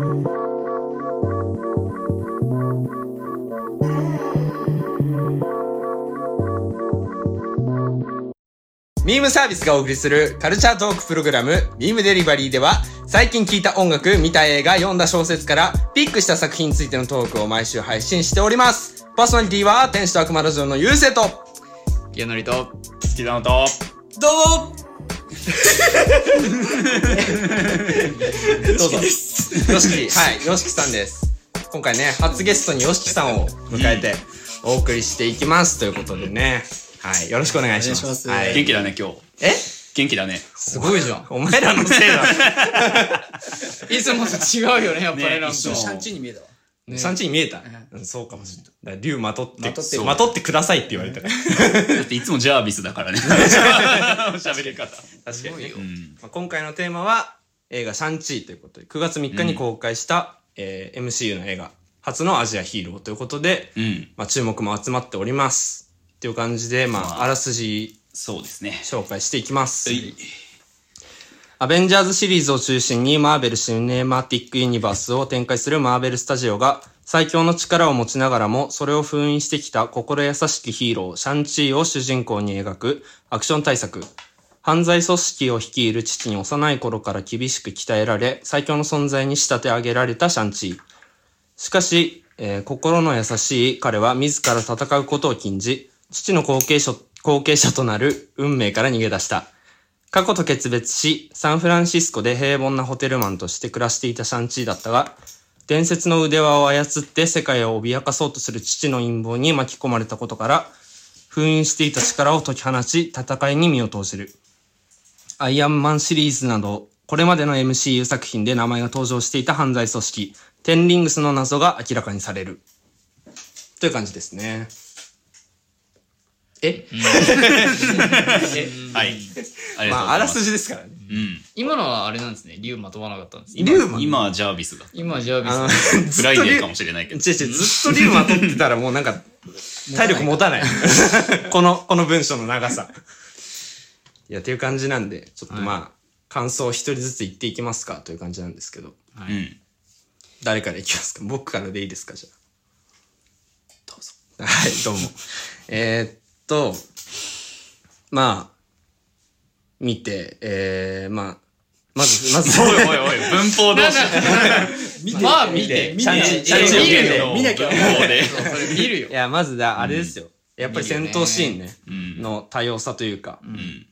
ミームサービスがお送りするカルチャートークプログラムミームデリバリーでは最近聴いた音楽、見た映画、読んだ小説からピックした作品についてのトークを毎週配信しております。パーソナリティは天使と悪魔ラジオのゆうせいとやのりと、好きなのと、どうも どうぞ。よしき、はい、よしきさんです。今回ね、初ゲストによしきさんを迎えてお送りしていきます。ということでね、はい、よろしくお願いします。ますはい、元気だね、今日。え？元気だね。すごいじゃん。お前らのせいだ。いつもと違うよね、やっぱりなんか。ね一緒シャンチーに見えたわ。ね産地に見えた、うん、そうかもしれない。だから竜まとって、まとってまとってくださいって言われたから。だっていつもジャービスだからね。喋り方。確かにね。うん。まあ、今回のテーマは映画シャンチーということで、9月3日に公開した、えー MCU の映画、初のアジアヒーローということで、うん。まあ、注目も集まっております。っていう感じで、まあ、あらすじそうですね。紹介していきます。はいアベンジャーズシリーズを中心にマーベル・シネマティック・ユニバースを展開するマーベル・スタジオが最強の力を持ちながらもそれを封印してきた心優しきヒーロー、シャンチーを主人公に描くアクション大作。犯罪組織を率いる父に幼い頃から厳しく鍛えられ最強の存在に仕立て上げられたシャンチー。しかし、えー心の優しい彼は自ら戦うことを禁じ、父の後継者後継者となる運命から逃げ出した。過去と決別し、サンフランシスコで平凡なホテルマンとして暮らしていたシャンチーだったが、伝説の腕輪を操って世界を脅かそうとする父の陰謀に巻き込まれたことから、封印していた力を解き放ち、戦いに身を投じる。アイアンマンシリーズなど、これまでの MCU 作品で名前が登場していた犯罪組織、テンリングスの謎が明らかにされる。という感じですね。え？はい。ありまあ、あらす。すじですからね。うん。今のはあれなんですね。竜まとわなかったんです。リュウマ？ン今はジャービスだ。今はジャービス。フライデーかもしれないけど。違う違う、ずっと竜まとってたらもうなんか、体力持たない。この、この文章の長さ。いや、っていう感じなんで、ちょっとまあ、感想を一人ずつ言っていきますかという感じなんですけど。はいうん。誰からいきますか？僕からでいいですかじゃどうぞ。あ。はい、どうも。えーっと、まあ、見て、えー、まあ、まず、まず、おいおいおい、文法同士。まあ見て、見て。ちゃんち見るよ。見なきゃ。それ見るよい。や、まずだ、あれですよ。やっぱり戦闘シーンね、うん。の多様さというか、うん。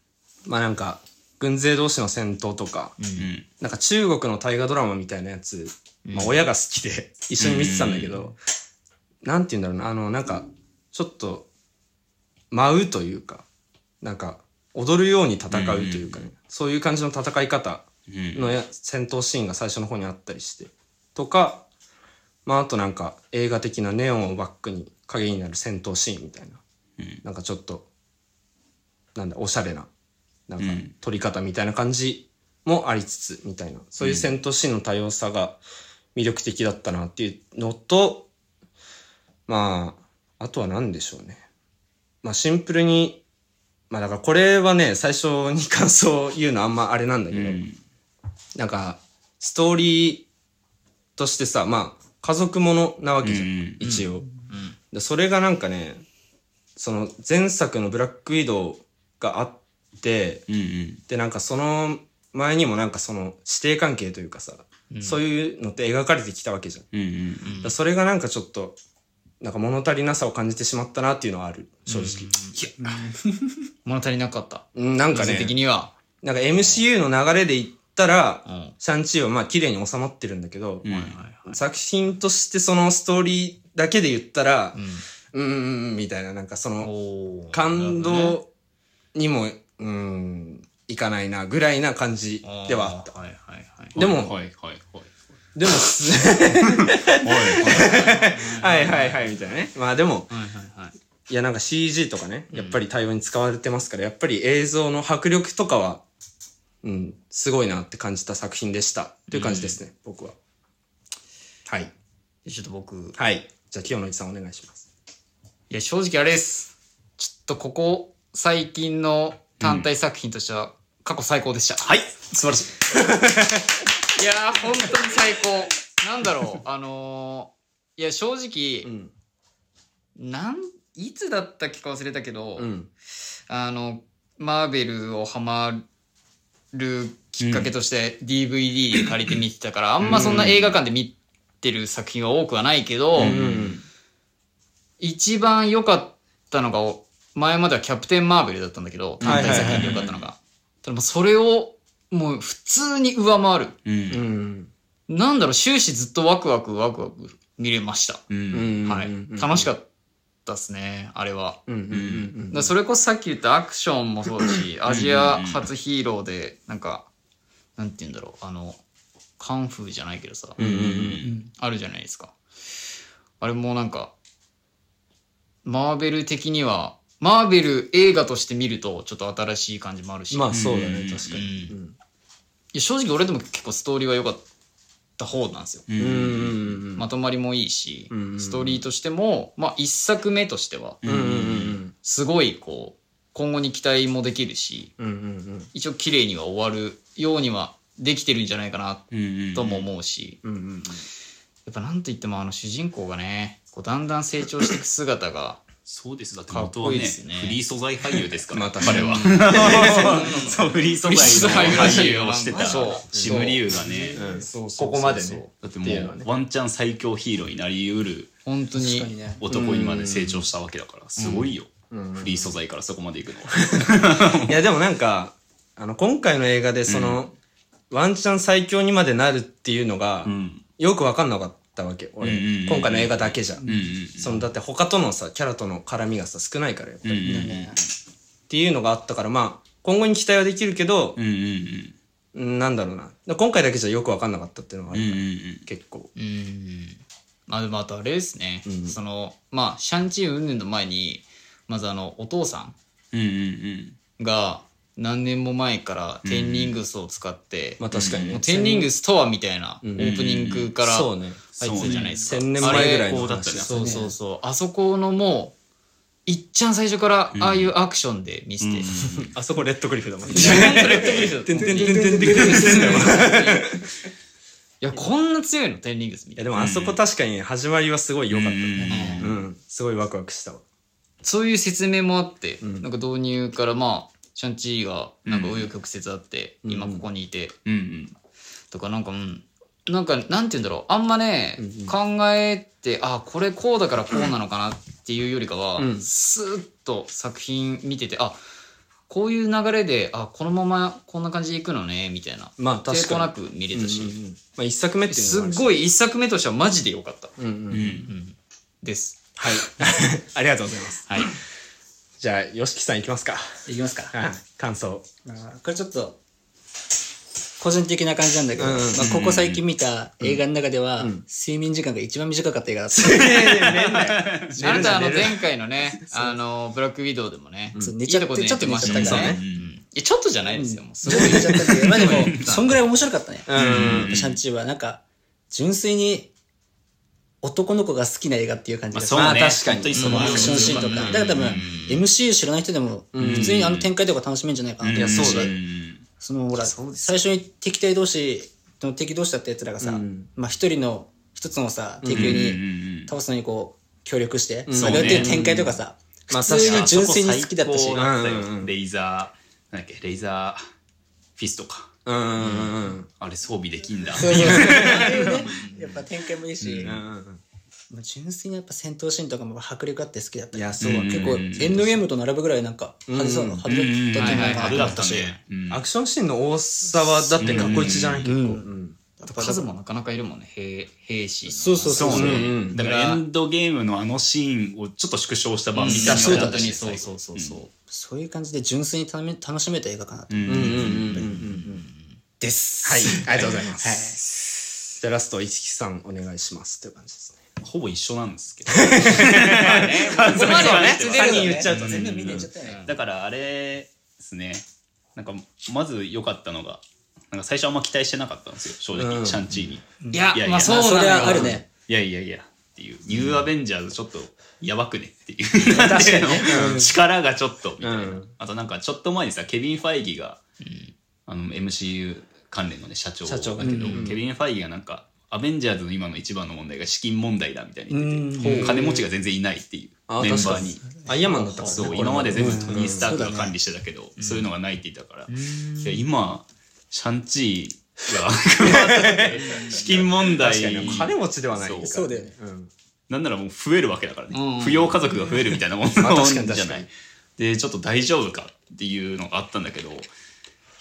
まあなんか、軍勢同士の戦闘とか、うん。なんか中国の大河ドラマみたいなやつ、まあ親が好きで一緒に見てたんだけど、なんて言うんだろうな、あの、なんか、ちょっと、舞うというか、なんか、踊るように戦うというかね、そういう感じの戦い方うん。のや戦闘シーンが最初の方にあったりして、とか、まああとなんか映画的なネオンをバックに影になる戦闘シーンみたいな、うん。なんかちょっと、なんだ、おしゃれな、なんかうん撮り方みたいな感じもありつつ、みたいな、そういう戦闘シーンの多様さが魅力的だったなっていうのと、まあ、あとは何でしょうね。まあシンプルに、まあだからこれはね、最初に感想を言うのあんまあれなんだけど、うん。なんか、ストーリーとしてさ、まあ、家族ものなわけじゃん、うん一応、で。それがなんかね、その前作のブラックウィドウがあって、うんうん。で、なんかその前にもなんかその師弟関係というかさ、そういうのって描かれてきたわけじゃん。だかうんうん。らそれがなんかちょっと、なんか物足りなさを感じてしまったなっていうのはある、正直。物足りなかった。うん、なんかね、的には。なんか MCU の流れで言ったら、うん。シャンチーはまあ綺麗に収まってるんだけど、うんはいはい。作品としてそのストーリーだけで言ったら、うん。うーん、みたいな、なんかその、感動にも、うーん、いかないな、ぐらいな感じではあった。はいはいはい。でもはいはいはい。でも、すはいはいはい、みたいなね。まあでも、はいはいはい。いやなんか CG とかね、やっぱり対応に使われてますから、やっぱり映像の迫力とかは、うん、すごいなって感じた作品でした。という感じですね、僕は。はい。でちょっと僕、はい。じゃあ、清野さんお願いします。いや、正直あれです。ちょっとここ最近の単体作品としては過去最高でした。はい。素晴らしい。いやー、本当に最高。なんだろう、あのーいや、正直、うん。なん、いつだったっけか忘れたけど、うん。あの、マーベルをハマるきっかけとして DVD で借りて見てたから、あんまそんな映画館で見てる作品は多くはないけど、うん。一番良かったのが、前まではキャプテン・マーベルだったんだけど、単体作品で良かったのが。ただもうそれを、もう普通に上回る。う。うんん。なんだろう、終始ずっとワクワクワクワク見れました。う。うんん。はい。楽しかったですね、あれは。うん。うん。だそれこそさっき言ったアクションもそうだし、アジア初ヒーローで、なんか、なんて言うんだろう、あの、カンフーじゃないけどさ、あるじゃないですか。あれもなんか、マーベル的には、マーベル映画として見るとちょっと新しい感じもあるし、まあそうだね、うん。確かに。うん。いや正直俺でも結構ストーリーは良かった方なんですよ。まとまりもいいし、うん。ストーリーとしても、まあ一作目としては。すごいこう、今後に期待もできるし。一応綺麗には終わるようにはできてるんじゃないかなうん。とも思うし。やっぱなんと言ってもあの主人公がね、こうだんだん成長していく姿が、そうです。だって元はね、ねフリー素材俳優ですから、ま彼は。そう、フリー素材の俳優をしてたそうシムリュウがね、うん。そうそうそうここまでね。だってもうワンチャン最強ヒーローになりうる本当に。男にまで成長したわけだから、すごいよ。うんフリー素材からそこまでいくのは。いやでもなんか、あの、今回の映画でその、ワンチャン最強にまでなるっていうのがう、ん。よくわかんなかったわけ、俺。今回の映画だけじゃ。その、だって他とのさ、キャラとの絡みがさ、少ないから、やっぱり。うん。っていうのがあったから、まあ、今後に期待はできるけど、うなんだろうな。だ今回だけじゃよくわかんなかったっていうのがあるから、うん。結構。うん。まあでもあとあれですね、うんその、まあ、シャンチー云々の前に、まずあの、お父さんが何年も前からテンリングスを使って、まあ確かにね。テンリングスとはみたいなオうんープニングからそうね。入ってたじゃないですか。千年前ぐらいのあれこうだったね話だそうそうそう。あそこのもう、いっちゃん最初からああいうアクションで見せて。あそこレッドクリフだもんね。てんてんてんてんてんてんてんいや、こんな強いのテンリングスみいやたいな。でもあそこ確かに始まりはすごい良かったうんね。ううんん。すごいワクワクしたわ。そういう説明もあって、んなんか導入からまあ、シャンチーがなんか紆余曲折あって、うん今ここにいて。とかなんか、うん。なんか、なんて言うんだろう。あんまね、考えて、あ、これこうだからこうなのかなっていうよりかは、うんスーッと作品見てて、あ、こういう流れで、あ、このままこんな感じでいくのね、みたいな。まあ確かに。抵抗なく見れたし、うんうんうんまあ一作目っていうすっごい一作目としてはマジで良かった。うんうんう。うんん。です。はい。ありがとうございます。はい。じゃあ、よしきさんいきますか。いきますか。はい。感想。あーこれちょっと、個人的な感じなんだけど、うんうんまあ、ここ最近見た映画の中では、ん睡眠時間が一番短かった映画だった。あなたあの前回のね、あの、ブラックウィドウでもね、寝ちゃってちょっと寝ちゃったからね。ちょっとじゃないですよ。もうすごい。寝ちゃったけど、まあでも、そんぐらい面白かったね。うん。シャンチーは、なんか、純粋に男の子が好きな映画っていう感じがす。るまあね。まあ確かに。そのアクションシーンとか。だから多分、MCU 知らない人でも、普通にあの展開とか楽しめるんじゃないかなと思うし。そのほら、最初に敵対同士の敵同士だった奴らがさ、うん。まあ一人の、一つのさ、敵に倒すのにこう、協力して、んそれっていう展開とかさ、まあ普通に純粋に好きだったし。レイザー、なんだっけ、レイザーフィストか。うん。うんうんあれ装備できんだ。そうそうそうああいうね、やっぱ展開もいいし、うん。うんまうんあ純粋にやっぱ戦闘シーンとかも迫力あって好きだった。いや、そうだ結構、エンドゲームと並ぶぐらいなんか、派手そうな、派手だった派手だったアクションシーンの多さは、だって過去一じゃない？結構。数もなかなかいるもんね、兵兵士。の。そうそうそうそう。ね、うんだからエンドゲームのあのシーンをちょっと縮小した版みたいなそうだ本当ったしにそうそうそうそう。そういう感じで純粋に楽しめた映画かなと。うん。うん。うん。うん。うん。うん。です。はい、ありがとうございます。じゃあラスト、一木さんお願いしますっていう感じですね。ほぼ一緒なんですけど。ここまではね、そうね。三人言っちゃうとね全部見に行っちゃったよね。だからあれですね。なんかまず良かったのがなんか最初あんま期待してなかったんですよ。正直、うん。シャンチーに。いやいやいや。まあそうまあ、それなのよはあるね。いやいやいや。っていう。ニューアベンジャーズちょっとやばくねっていう。確かに力がちょっとみたいな、うん。あとなんかちょっと前にさケビン・ファイギが、あの MCU 関連のね社長社長。がだけど、ケビン・ファイギがなんかアベンジャーズの今の一番の問題が資金問題だみたいに言ってうんて、金持ちが全然いないっていうあメンバーに。アイアンマンだったそう、今まで全部うんトニー・スタークが管理してたけど、そういうのがないって言ったから、いや、今、シャンチーが資金問題。金持ちではないから。そう。そうだよね。うん。なんならもう増えるわけだからね。うん。扶養家族が増えるみたいなもんじゃない？で、ちょっと大丈夫かっていうのがあったんだけど、い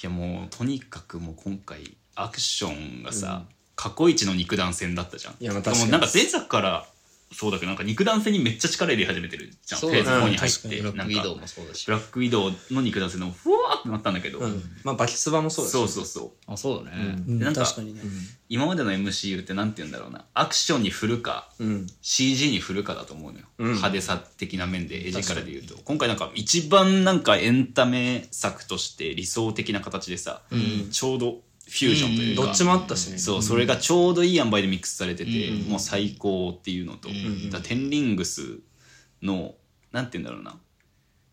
やもうとにかくもう今回アクションがさ、過去一の肉弾戦だったじゃん。いやまあ確かにでもなんか前作からそうだけどなんか肉弾戦にめっちゃ力入れ始めてるじゃん。フそうだねェーズ4に入っうんて。ブラックウィドウもそうだしブ。ラックウィドウの肉弾戦のふわーってなったんだけど、うんまあバキツバもそうだしそうそうそう。あ、そうだね。うんなんか確かにね。今までの MCU ってなんて言うんだろうな。アクションに振るか、うん CG に振るかだと思うのよ、うん派手さ的な面で絵力で言うと今回なんか一番なんかエンタメ作として理想的な形でさ、ちょうどフュージョンというか、どっちもあったしね。そうそれがちょうどいい塩梅でミックスされてて、うん。もう最高っていうのと、んだテンリングスのなんて言うんだろうな。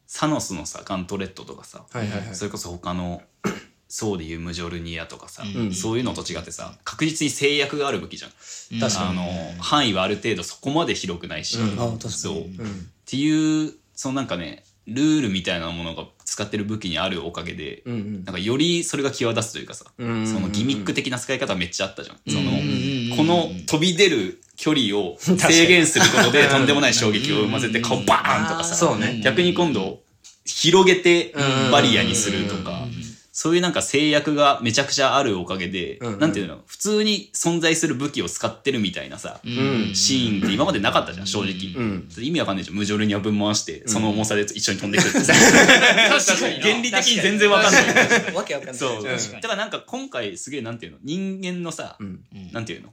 サノスのさガントレットとかさ、はいはいはい。それこそ他の そうでいうムジョルニアとかさ、うん。そういうのと違ってさ確実に制約がある武器じゃん。確かに。あの範囲はある程度そこまで広くないし、うん。そう、っうんていうそのなんかねルールみたいなものが使ってる武器にあるおかげで、うんうん。なんかよりそれが際立つというかさ、うんそのギミック的な使い方はめっちゃあったじゃん。その、うんこの飛び出る距離を 制限することでとんでもない衝撃を生ませて顔バーンとかさ、そうね。逆に今度広げてバリアにするとか、そういうなんか制約がめちゃくちゃあるおかげで、うんなんていうの、普通に存在する武器を使ってるみたいなさ、うん。シーンって今までなかったじゃん、正直。うん。意味わかんないじゃん。無情には分回して、その重さで一緒に飛んでくるって。確かにな。原理的に全然わかんない。わけわかんない。そう。だ確からなんか今回すげえなんていうの？人間のさ、ん。なんていうの？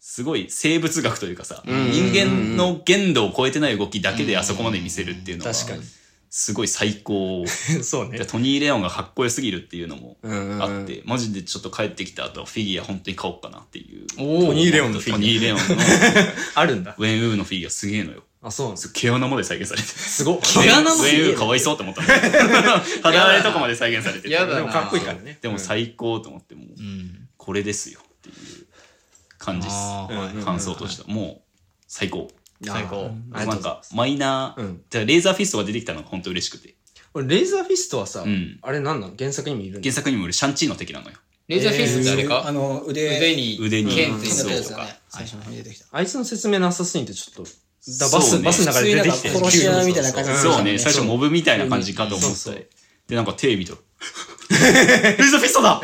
すごい生物学というかさ、ん。人間の限度を超えてない動きだけであそこまで見せるっていうのは、確かにすごい最高。そうねでトニー・レオンがかっこよすぎるっていうのもあって、マジでちょっと帰ってきた後はフィギュア本当に買おうかなっていう。おトニーレオンのフィトギュニー・レオンのア あるんだウェン・ウーのフィギュアすげえのよ。あそうなんです毛穴まで再現されてる。すご毛穴までウェン・ウーかわいそうと思ったの。肌荒れとかまで再現されてて。やだなでもかっこいいからねでも最高と思ってもう、うん。これですよっていう感じです。感想としては。もう最高。最高。ありがとうございなんかマイナー、うん。じゃあレーザーフィストが出てきたのが本当嬉しくて。俺レーザーフィストはさん。あれなんなの？原作にもいるんだ原作にも俺シャンチーの敵なのよ。レーザーフィストってあれか？あの、腕、腕に、腕に。剣てるとかたやつだね。。最初の方に出てきた。あいつの説明なさすぎてちょっとだそうね。バスバスの中で出てきて普通になんか殺し屋みたいな感じそうね、うん最初モブみたいな感じかと思ってで、なんか手見たら、レーザーフィストだ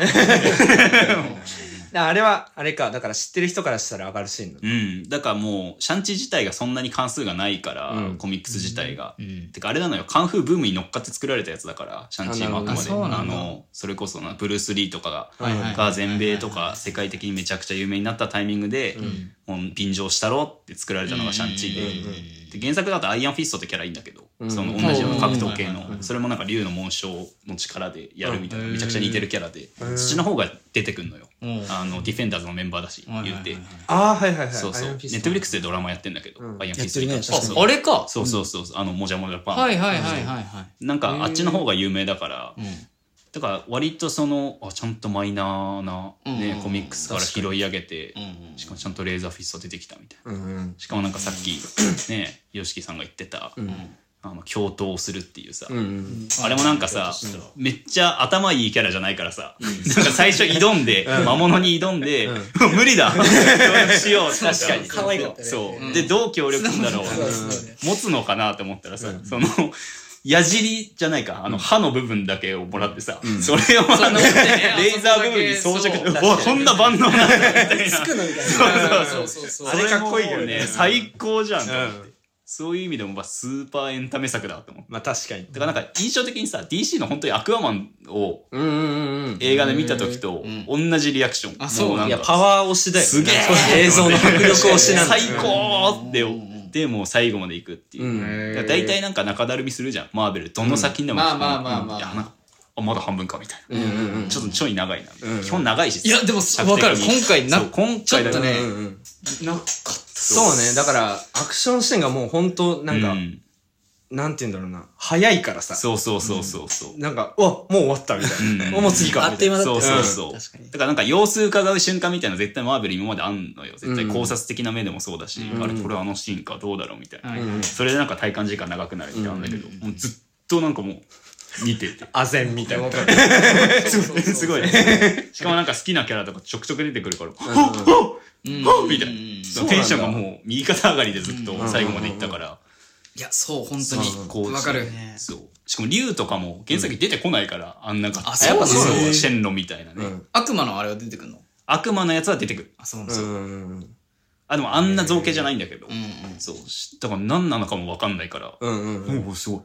あれはあれかだから知ってる人からしたら上がるシーンだうん。だからもう、シャンチー自体がそんなに巻数がないから、うん。コミックス自体が。ん。てかあれなのよ、カンフーブームに乗っかって作られたやつだから、シャンチーも。あくまで。あの、それこそな、ブルース・リーとかが、はいが全米とか世界的にめちゃくちゃ有名になったタイミングで、もう便乗したろって作られたのがシャンチーで。で、原作だとアイアンフィストってキャラいいんだけど、その同じような格闘系の、それもなんか竜の紋章の力でやるみたいな、めちゃくちゃ似てるキャラで、そっちの方が出てくんのよ。あの、ディフェンダーズのメンバーだし、言って。ああはいはいはいそうそう。ネットフリックスでドラマやってんだけど、アイアンフィスト。やってるねあれか。そうそうそうそう、あの、もじゃもじゃパン。はいはいはいはいはい。なんか、あっちの方が有名だから、うん。だから割とその、あ、ちゃんとマイナーなうんね、コミックスから拾い上げてうんうん、しかもちゃんとレーザーフィスト出てきたみたいな。うんうん。しかもなんかさっき、ね、ヨシキさんが言ってた、あの、共闘をするっていうさ、うんうん。あれもなんかさ、めっちゃ頭いいキャラじゃないからさ、なんか最初挑んで、魔物に挑んで、無理だ。協力しよう確かに。可愛かったね。そう。で、どう協力するんだろう。持つのかなって思ったらさ、その、矢尻じゃないか、あの刃の部分だけをもらってさ、それをあの、レーザー部分に装着そううわ、こんな万能なんだみたいな。つくのみたいな。そうそうそう。あれかっこいいよね。最高じゃんそういう意味でも、まあ、スーパーエンタメ作だと思って。まあ確かに。だからなんか印象的にさ、DC の本当にアクアマンをうんうんうんうん。映画で見た時と同じリアクション。あそう。もなんかいやパワー推しだよね。すげえ。そう映像の迫力推しなんだ。最高って、で、もう最後まで行くっていう。うんだから大体なんか中だるみするじゃん、マーベル。どの作品でも。まあまあまあまあいやなんかあ、まだ半分かみたいな。うんうんうんちょっとちょい長いな。基本長いし。いやでも尺的にわかる今回な今回だねうんうんなかった。そうねだからアクション視点がもう本当なんかうんなんて言うんだろうな、早いからさ、そうそうそうそうそう。なんか、うわ、もう終わったみたいな。うんもう次かあっという間だったよそうそうそう。確かにだからなんか様子伺う瞬間みたいな絶対マーベル今まであんのよ。絶対考察的な目でもそうだし、あれこれあのシーンかどうだろうみたいな。はいそれでなんか体感時間長くなるみたいなんだけど、もうずっとなんかもう見てて。あぜんみたいな。すごいね。しかもなんか好きなキャラとかちょくちょく出てくるから、ほっほっうんほっみたいな。テンションがもう右肩上がりでずっと最後までいったから。いや、そう、本当こうに。わかる。そう。しかも竜とかも原作に出てこないから、あんな感じ。あそうなのそうシェンロンみたいなね。悪魔のあれは出てくるの？悪魔のやつは出てくる。あ、そうなんですよ。うん。あ、でもあんな造形じゃないんだけど。うんうん。そう。しだから何なのかもわかんないから。うんうんうん。おお、すごい。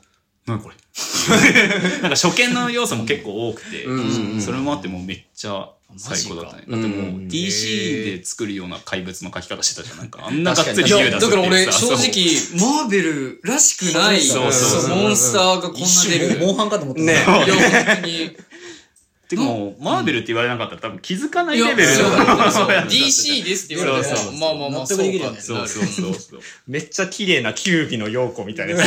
何これ？なんか初見の要素も結構多くて、それもあってもうめっちゃ最高だったね。だってもう DC で作るような怪物の描き方してたじゃん。なんかあんながっつりいや、竜出すっていうだから俺、さ正直、マーベルらしくない、そうそうそうモンスターがこんな出る。モンハンかと思った。ねいや、本当に。てかもう、マーベルって言われなかったら多分気づかないレベルそうだそうから DC ですって言われてそうそうも、まあまあまあ、納得できるよねそうそうそうそう。めっちゃ綺麗なキュービの陽子みたいな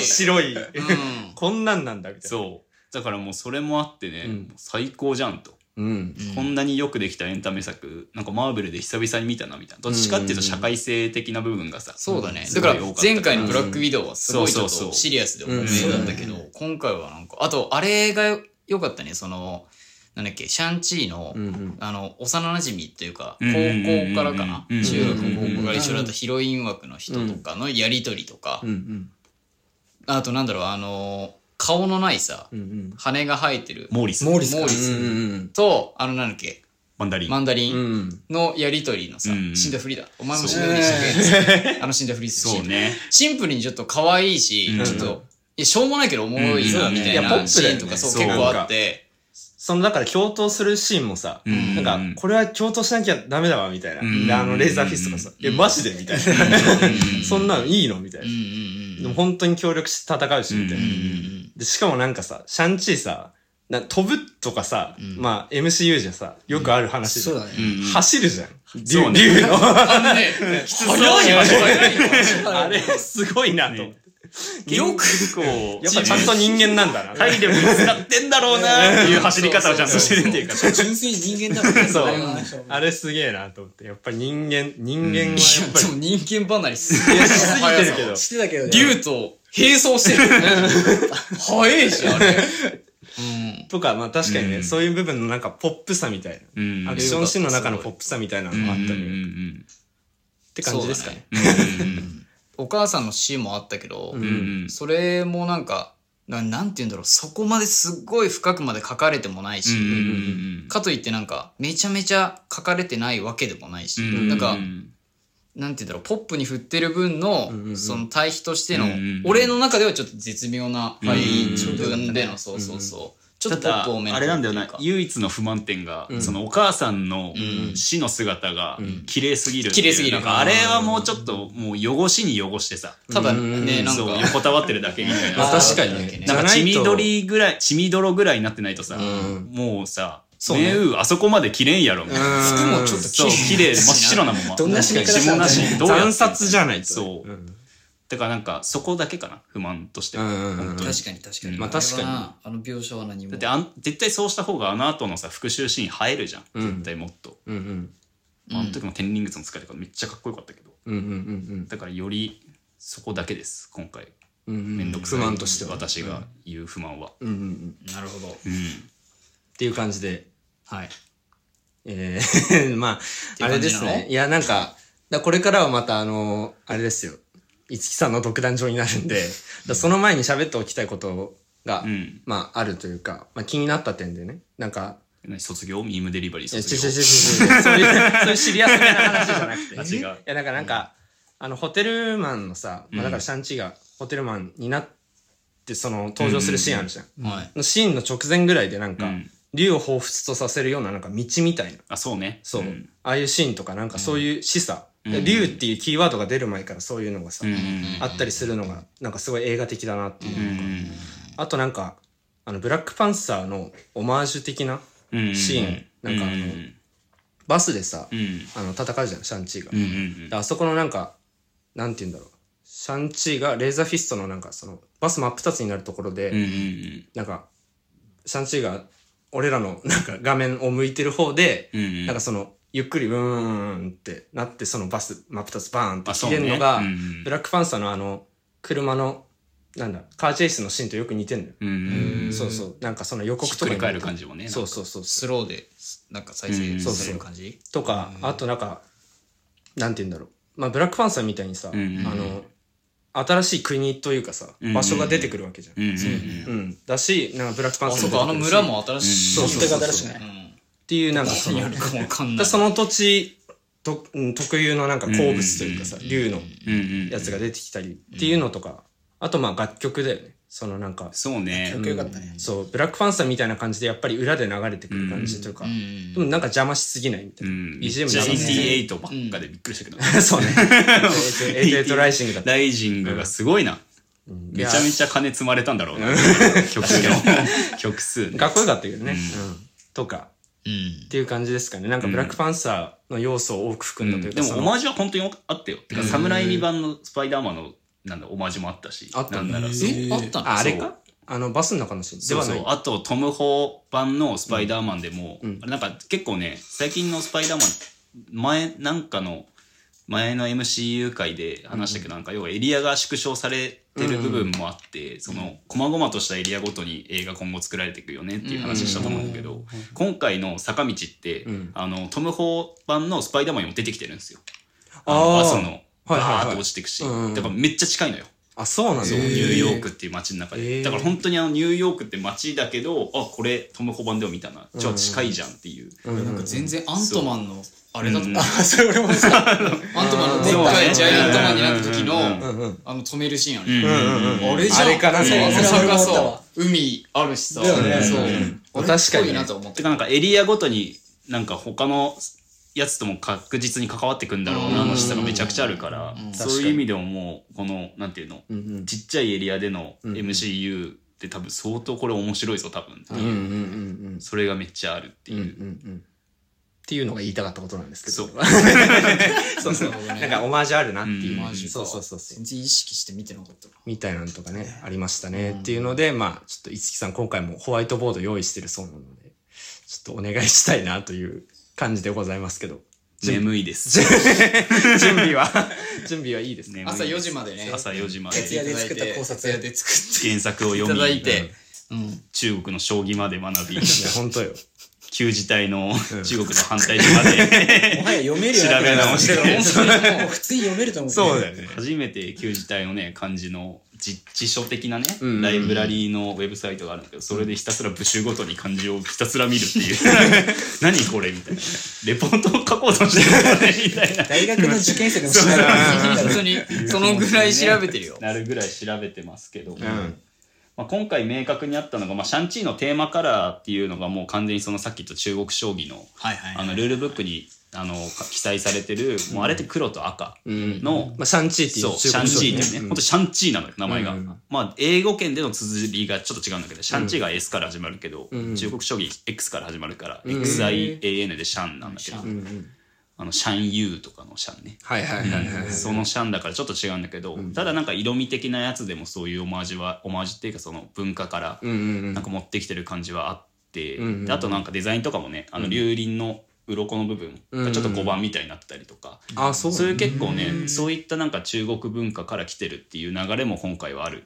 白い。うん。こんなんなんだみたいな。そう。だからもうそれもあってね、最高じゃんと。うん。こんなによくできたエンタメ作、なんかマーベルで久々に見たなみたいな。どっちかっていうと社会性的な部分がさ。そうだね。すだから前回のブラックウィドウはすごいちょっとシリアスで重めだったけど、今回はなんか、あとあれが良かったね、その、なんだっけ、シャンチーの、あの、幼馴染というか、高うんうんうんうん。校からかな、うん中学、高校から一緒だったヒロイン枠の人とかのやりとりとか。う、んあとなんだろう、あの、顔のないさうん。う、ん羽が生えてる、モーリス。モーリスかモーリスうん。と、あの、なんだっけ、マンダリン。マンダリンうん。のやりとりのさ、うん死んだふりだ。お前も死んだふりしてくれ。あの死んだふりするシーンそうね。シンプルにちょっと可愛いし、うんちょっと、いや、しょうもないけどおもろいな、うんみたいいやポッなシプだよねーンとかそうそう結構あって、その、だから共闘するシーンもさ、んなんか、これは共闘しなきゃダメだわ、みたいな。んで、あの、レーザーフィストがさ、え、マジでみたいな。そんなのいいのみたいなうん。うんでも本当に協力して戦うし、みたいな。で、しかもなんかさ、シャンチーさ、な飛ぶとかさ、まあ MCU じゃさ、よくある話じゃんそうだね。走るじゃん。そうね竜竜の。あのね、早い よ、早いよ。あれ、すごいなと思って。よくこう、やっぱちゃんと人間なんだな。体力使ってんだろうなって いう走り方をちゃんとしてるっていうか。純粋に人間だからね。そうあれすげえなと思って。やっぱり人間、人間はやっいや、ぱりでも人間離れすいやしすぎてるけど。してたけどね。竜と並走してる。早いし、あれ。うん。とか、まあ確かにね、うんそういう部分のなんかポップさみたいうんな。アクションシーンの中のポップさみたいなのがあったり。っうんうんて感じですかね。お母さんのシーンもあったけど、うん。うんそれもなんか、ななんて言うんだろう、そこまですっごい深くまで書かれてもないし、うんうんかといってなんか、めちゃめちゃ書かれてないわけでもないし、うんなんか、なんて言うんだろう、ポップに振ってる分の、その対比としての、うんうん俺の中ではちょっと絶妙な、うんはい、自分での、そうそうそう。ちょっとあれなんだよな唯一の不満点が、そのお母さんの死の姿が綺麗すぎる綺麗すぎる。なんかあれはもうちょっともう汚しに汚してさ、ただね、なんそうか、横たわってるだけみたいな。まあ確かにね。ねなんか血みどり。りぐらい血みどろぐらいになってないとさ、もうさそうね。あそこまで綺麗やろみたいな。服もちょっとそう綺麗真っ白なまま。どんな死に方なし惨殺じゃないと。そう、んだからなんかそこだけかな不満としては、うんうんうん本当に確かに確かに。まあ確かにあの描写は何も。だってあん絶対そうした方があの後のさ復讐シーン映えるじゃん、絶対もっと、うんうん。まあ、あの時も天輪靴の使い方めっちゃかっこよかったけどうんうんうんだからよりそこだけです今回うん。うんめんどくさい不満としては。私が言う不満はうんうんうん。なるほど。うんっていう感じで。はい。えー、まあ、あれですね。いや、なんか、だこれからはまたあの、あれですよ。いつきさんの独壇場になるんで、だその前に喋っておきたいことが、うん。まあ、あるというか、まあ、気になった点でね。なんか、何卒業ミームデリバリー卒業そういう、そういうシリアスめな話じゃなくて。あ違う。いや、だからなんか、あの、ホテルマンのさ、まあ、だからシャンチーがホテルマンになって、その、登場するシーンあるじゃん。はい。のシーンの直前ぐらいでなんか、うん。竜を彷彿とさせるようななんか道みたいな。あそうね。そう、ん。ああいうシーンとかなんかそういう示唆、うん竜っていうキーワードが出る前からそういうのがさ、あったりするのがなんかすごい映画的だなっていう、うんあとなんかあのブラックパンサーのオマージュ的なシーンなんかあのうんバスでさ、うん。あの戦うじゃんシャンチーが、あそこのなんかなんて言うんだろう。シャンチーがレーザーフィストのなんかそのバス真っ二つになるところで、なんかシャンチーが俺らのなんか画面を向いてる方で、なんかそのゆっくりブーンってなってそのバス真っ二つバーンってあそうね。消えるのが、うんうんブラックパンサーのあの車のなんだカーチェイスのシーンとよく似てんのよ、うんうんそうそう。なんかその予告とかる感じもねそうそうそう。スローでなんか再生される感じ？とか、あとなんか、なんて言うんだろう。まあ、ブラックパンサーみたいにさ、んうんあの、新しい国というかさ、んうん場所が出てくるわけじゃん。うんうんうん。うん。だし、なんかブラックパンあサーそうかあの村も新しい。そう新しくない。っていうなんかその、やるかかんない。だその土地と、うん特有のなんか鉱物というかさ、竜のやつが出てきたりっていうのとか、あとまあ楽曲だよね。そのなんか、そうね。曲よかったね。そう、ブラックパンサーみたいな感じでやっぱり裏で流れてくる感じというか、でもなんか邪魔しすぎないみたいな。うん。BGM 邪魔しすぎない。88ばっかでびっくりしたけど。そうね。88ライジングだった。ライジングがすごいな。めちゃめちゃ金積まれたんだろうな。曲の。曲数ね。かっこよかったけどね。うん。とか、うんっていう感じですかね。なんかブラックパンサーの要素を多く含んだというか、そのでもオマージュは本当にあったよ。てか侍未版のスパイダーマンのなんだオマージュもあったしあったなんなら。えそうあったの？あ、あれそう。かあの、バスの中のシーン。でそう。はない。そうあとトム・ホー版のスパイダーマンでも、あれなんか結構ね最近のスパイダーマン前なんかの前の MCU 回で話したけど、なんか要はエリアが縮小されてる部分もあって、その細々としたエリアごとに映画今後作られていくよねっていう話したと思うんだけど、今回の坂道って、あのトム・ホー版のスパイダーマンにも出てきてるんですよ。あのあーバスのバはいーって落ちていくし、うんうん。だからめっちゃ近いのよ。あ、そうなんだ。そうニューヨークっていう街の中で、だから本当にあのニューヨークって街だけどあこれトム・ホバンでも見たな。超近いじゃんっていう、なんか全然アントマンのあれだと思う。うんそれ俺もさ、アントマンの でっかいジャイアントマンになった時の。あの止めるシーンあるうんあれじゃん。あれかなそうそれ俺も思ったさわ海あるしさ。だよね。そう。確かになと思って。てかなんかエリアごとになんか他のやつとも確実に関わってくんだろうなのしさがめちゃくちゃあるから、そういう意味でももうこのなんていうの、うんうんちっちゃいエリアでの MCU って多分相当これ面白いぞ多分うん。うん。それがめっちゃあるっていう、うん。うん。うん。っていうのが言いたかったことなんですけど。そう そうそう。なんかオマージュあるなっていう。うんそうそうそうそう。全然意識して見てなかったなみたいなのとかね、ありましたね。っていうので、まあ、ちょっと、いつきさん今回もホワイトボード用意してるそうなので、ちょっとお願いしたいなという感じでございますけど。眠いです 準備は、準備はいいですね。朝4時までね朝4時まで徹夜で作った考察徹夜で作って原作をい読みただいてうん中国の将棋まで学びいや、本当よ。旧字体の中国の反対字まで。もはや読めるよ。調べ直して。本当にもう普通に読めると思う。そうだよね。初めて旧字体のね漢字の辞辞書的なね、んうんライブラリーのウェブサイトがあるんだけどそれでひたすら部首ごとに漢字をひたすら見るっていう。何これみたいな。レポートを書こうとしてるみたいな。大学の受験生でもしない本当に。そのぐらい調べてるよ。なるぐらい調べてますけど、んまあ、今回明確にあったのが、まあ、シャンチーのテーマカラーっていうのがもう完全にそのさっき言った中国将棋のルールブックにあのか記載されてる、もうあれって黒と赤うん。の、まあ、シャンチーっていうそう、シャンチーってね、うん。本当シャンチーなのよ、名前が。うん。まあ、英語圏での綴りがちょっと違うんだけど、シャンチーが S から始まるけど、中国将棋 X から始まるから、XIAN でシャンなんだけど、あの、シャンユーとかのシャンね。はいはいはいはい。そのシャンだからちょっと違うんだけど、ただなんか色味的なやつでもそういうオマージュは、オマージュっていうかその文化からうんうんなんか持ってきてる感じはあって、んうんであとなんかデザインとかもね、あの龍輪の鱗の部分がちょっと小判みたいになってたりとか、あ、そう。そういう結構ね、そういったなんか中国文化から来てるっていう流れも今回はある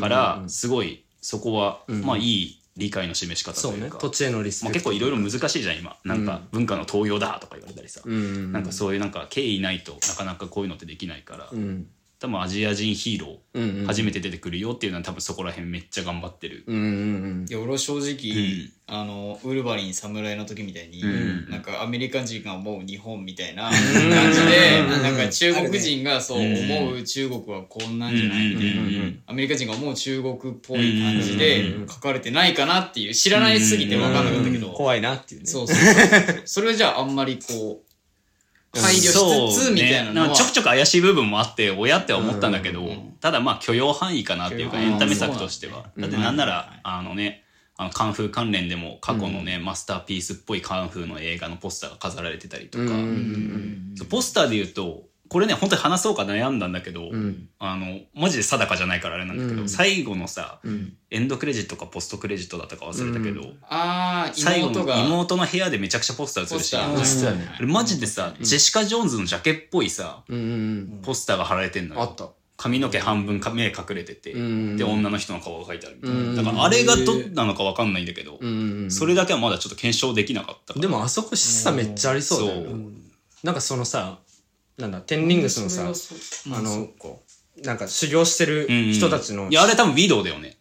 から、すごいそこは、まあいい理解の示し方というか。。土地へのリスクト。結構いろいろ難しいじゃん今なんか文化の東洋だとか言われたりさ、んなんかそういうなんか敬意ないとなかなかこういうのってできないから、うん。多分アジア人ヒーロうんうん。ー初めて出てくるよっていうのは多分そこら辺めっちゃ頑張ってる、うんうんうん。いや俺は正直、あのウルヴァリン侍の時みたいに、なんかアメリカ人が思う日本みたいな感じで、なんか中国人がそう思う中国はこんなんじゃないみたいな、アメリカ人が思う中国っぽい感じで書かれてないかなっていう知らないすぎて分かんなかったけど、怖いなっていうね。そうそうそう。それはじゃああんまりこう配慮しつつみたいなのは、ね。ちょくちょく怪しい部分もあって親って思ったんだけど、ただまあ許容範囲かなっていうかエンタメ作としては、だってなんなら、あのねあのカンフー関連でも過去のね、マスターピースっぽいカンフーの映画のポスターが飾られてたりとか、ポスターで言うとこれね本当に話そうか悩んだんだけど、あのマジで定かじゃないからあれなんだけど、最後のさ、エンドクレジットかポストクレジットだったか忘れたけど、ああ最後の妹の部屋でめちゃくちゃポスター映るしねれマジでさ、ジェシカ・ジョーンズのジャケっぽいさうんうんポスターが貼られてんのよ。あった。髪の毛半分か目隠れてて、んで女の人の顔が描いてあるみたいな、うんだからあれがどうなのか分かんないんだけど、うんうんうん。それだけはまだちょっと検証できなかったから。でもあそこ示唆めっちゃありそうだよね。なんかそのさ、なんだ、テンリングスのさ、あの、なんか修行してる人たちの。いやあれ多分ウィドウだよね。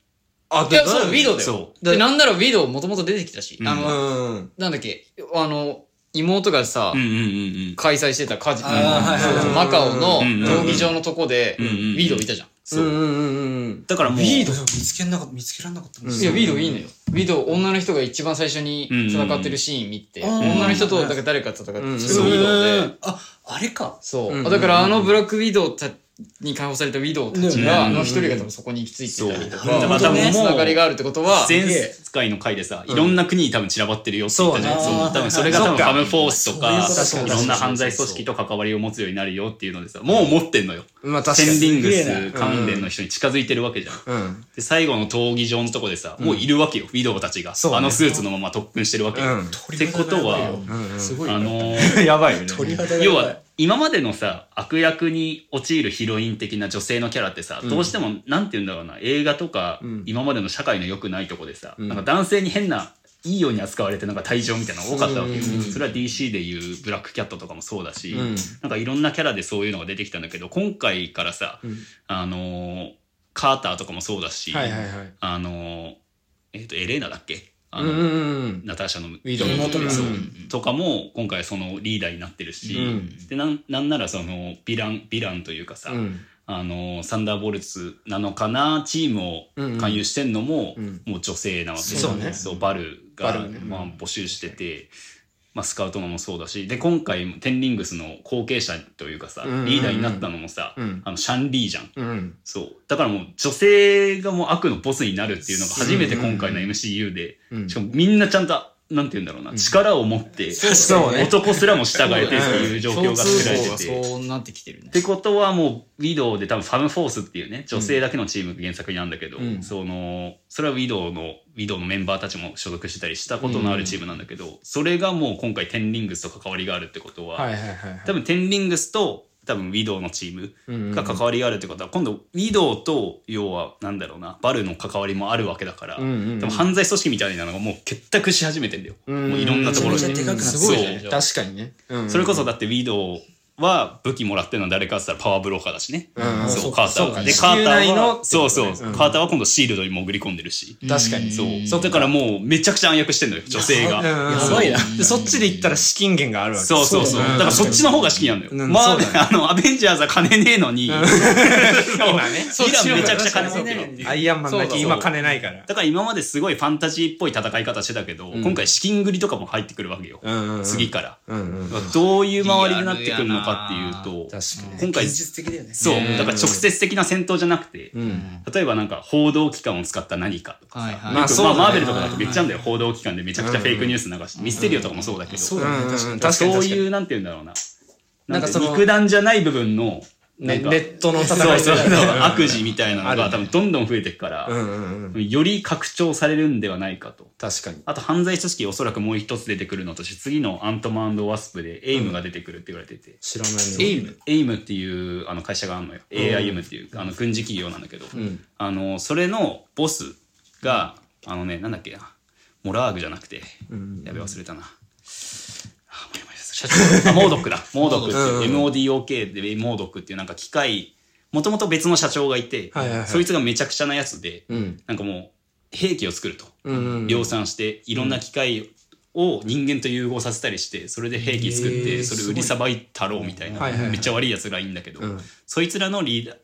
あ、いやそうウィドウだよ。そでなんならウィドウもともと出てきたし、うん。あうの、ん。なんだっけあの妹がさ、開催してたカジマカオの闘技場のとこで、ウィドウいたじゃん。そう、うんうんうんうん。だからもう。ウィード見つけなかった見つけられなかった。もんいや、ウィドウいいのよ。ウィドウ、女の人が一番最初に戦ってるシーン見て、うん。女の人とだから誰か戦ってるウうん。ィドウで、ああれか。そう。うん。だからあのブラックウィドウたに解放されたウィドウたちが、の一人が多分そこに行き着いてたりとか、そう。だから多分もうつながりがあるってことは、前回の回でさ、いろんな国に多分散らばってるよって言ったじゃん。多分それが多分ファムフォースとか、いろんな犯罪組織と関わりを持つようになるよっていうのでさ、もう持ってんのよ。まあ確かに。テンリングス関連の人に近づいてるわけじゃん。うん。で、最後の闘技場のとこでさ、もういるわけよ、ウィドウたちが。あのスーツのまま特訓してるわけよ。うん。ってことは、すごいあのーやばいよね。要は今までのさ悪役に陥るヒロイン的な女性のキャラってさ、どうしてもなんて言うんだろうな映画とか、今までの社会の良くないとこでさ、なんか男性に変ないいように扱われてなんか退場みたいなのが多かったわけよ、それは DC でいうブラックキャットとかもそうだし、なんかいろんなキャラでそういうのが出てきたんだけど今回からさ、あのーカーターとかもそうだし、はいはいはい。あのーえっ、とエレーナだっけ？あの。ナターシャのィドウ。妹がそううん。とかも今回そのリーダーになってるし、うん。でなんなんならそのヴィランヴィランというかさ、うん。あのサンダーボルツなのかなチームを勧誘してんのも、ん。もう女性なわけ。そうね。そうバルがまあ、募集してて。まあ、スカウトのもそうだしで今回もテンリングスの後継者というかさ、リーダーになったのもさ、ん。あのシャン・リーじゃん、うん。そう。だからもう女性がもう悪のボスになるっていうのが初めて今回の MCU で、しかもみんなちゃんと、なんて言うんだろうな、力を持って、そうね男すらも従えてっていう状況が作られてて。そうなってきてるねっ。てことはもう、ウィドウで多分ファムフォースっていうね、女性だけのチームが原作にあるんだけど、その、それはウィドウの、ウィドウのメンバーたちも所属してたりしたことのあるチームなんだけど、それがもう今回テンリングスと関わりがあるってことは。多分テンリングスと多分ウィドウのチームが関わりがあるってことは、今度ウィドウと要はなんだろうなバルの関わりもあるわけだから、んでも犯罪組織みたいなのがもう結託し始めてんだよ、もういろんなところで。めちゃめちゃでかくなってすごいじゃん。そう。確かにね。うん。それこそだってウィドウは武器もらってるのは誰かって言ったらパワーブローカーだしね、ん。そうそうカーターは。でそうか。地カーターはそうそう、カーターは今度シールドに潜り込んでるし、確かに。そう。そうだからもうめちゃくちゃ暗躍してんのよ女性が、うん。やばいなでそっちで言ったら資金源があるわけ。そうそうそう。そうだねだからそっちの方が好きなんだよ。うん。まあ、あの、アベンジャーズは金ねえのに、そう。今ね。イランめちゃくちゃ金持ってるよ。アイアンマンだそうそうけ今金ないから。だから今まですごいファンタジーっぽい戦い方してたけど、今回資金繰りとかも入ってくるわけよ。んうんうん。次から。うんうん。どういう周りになってくるのかっていうと。今回、現実的だよね。そう、だから直接的な戦闘じゃなくて、うん。例えばなんか報道機関を使った何かとかさ、はいはい。まあ、そうだね。マーベルとかだとめっちゃあんだよ、報道機関でめちゃくちゃフェイクニュース流して、ミステリオとかもそうだけど、そういう、なんて言うんだろうな。なんんか肉弾じゃない部分の、ねネットの戦いそうそう悪事みたいなのが多分どんどん増えていくから。より拡張されるんではないかと。確かに。あと犯罪組織おそらくもう一つ出てくるのとして次のアントマンワスプでエイムが出てくるって言われてて、知らないね。エイム。エイムっていうあの会社があるのよ、AIM っていうあの軍事企業なんだけど、あのそれのボスがあのねなんだっけな。モラーグじゃなくて、やべ忘れたな。あもやもやするあモードックだ。モードックっていう、MODOK でモードックっていうなんか機械もともと別の社長がいて、はいはいはい。そいつがめちゃくちゃなやつで、ん。なんかもう兵器を作ると、うんうん。量産していろんな機械を人間と融合させたりしてそれで兵器作ってそれ売りさばいたろうみたいなはいはいはい。めっちゃ悪いやつらいいんだけど、ん。そいつらのリーダー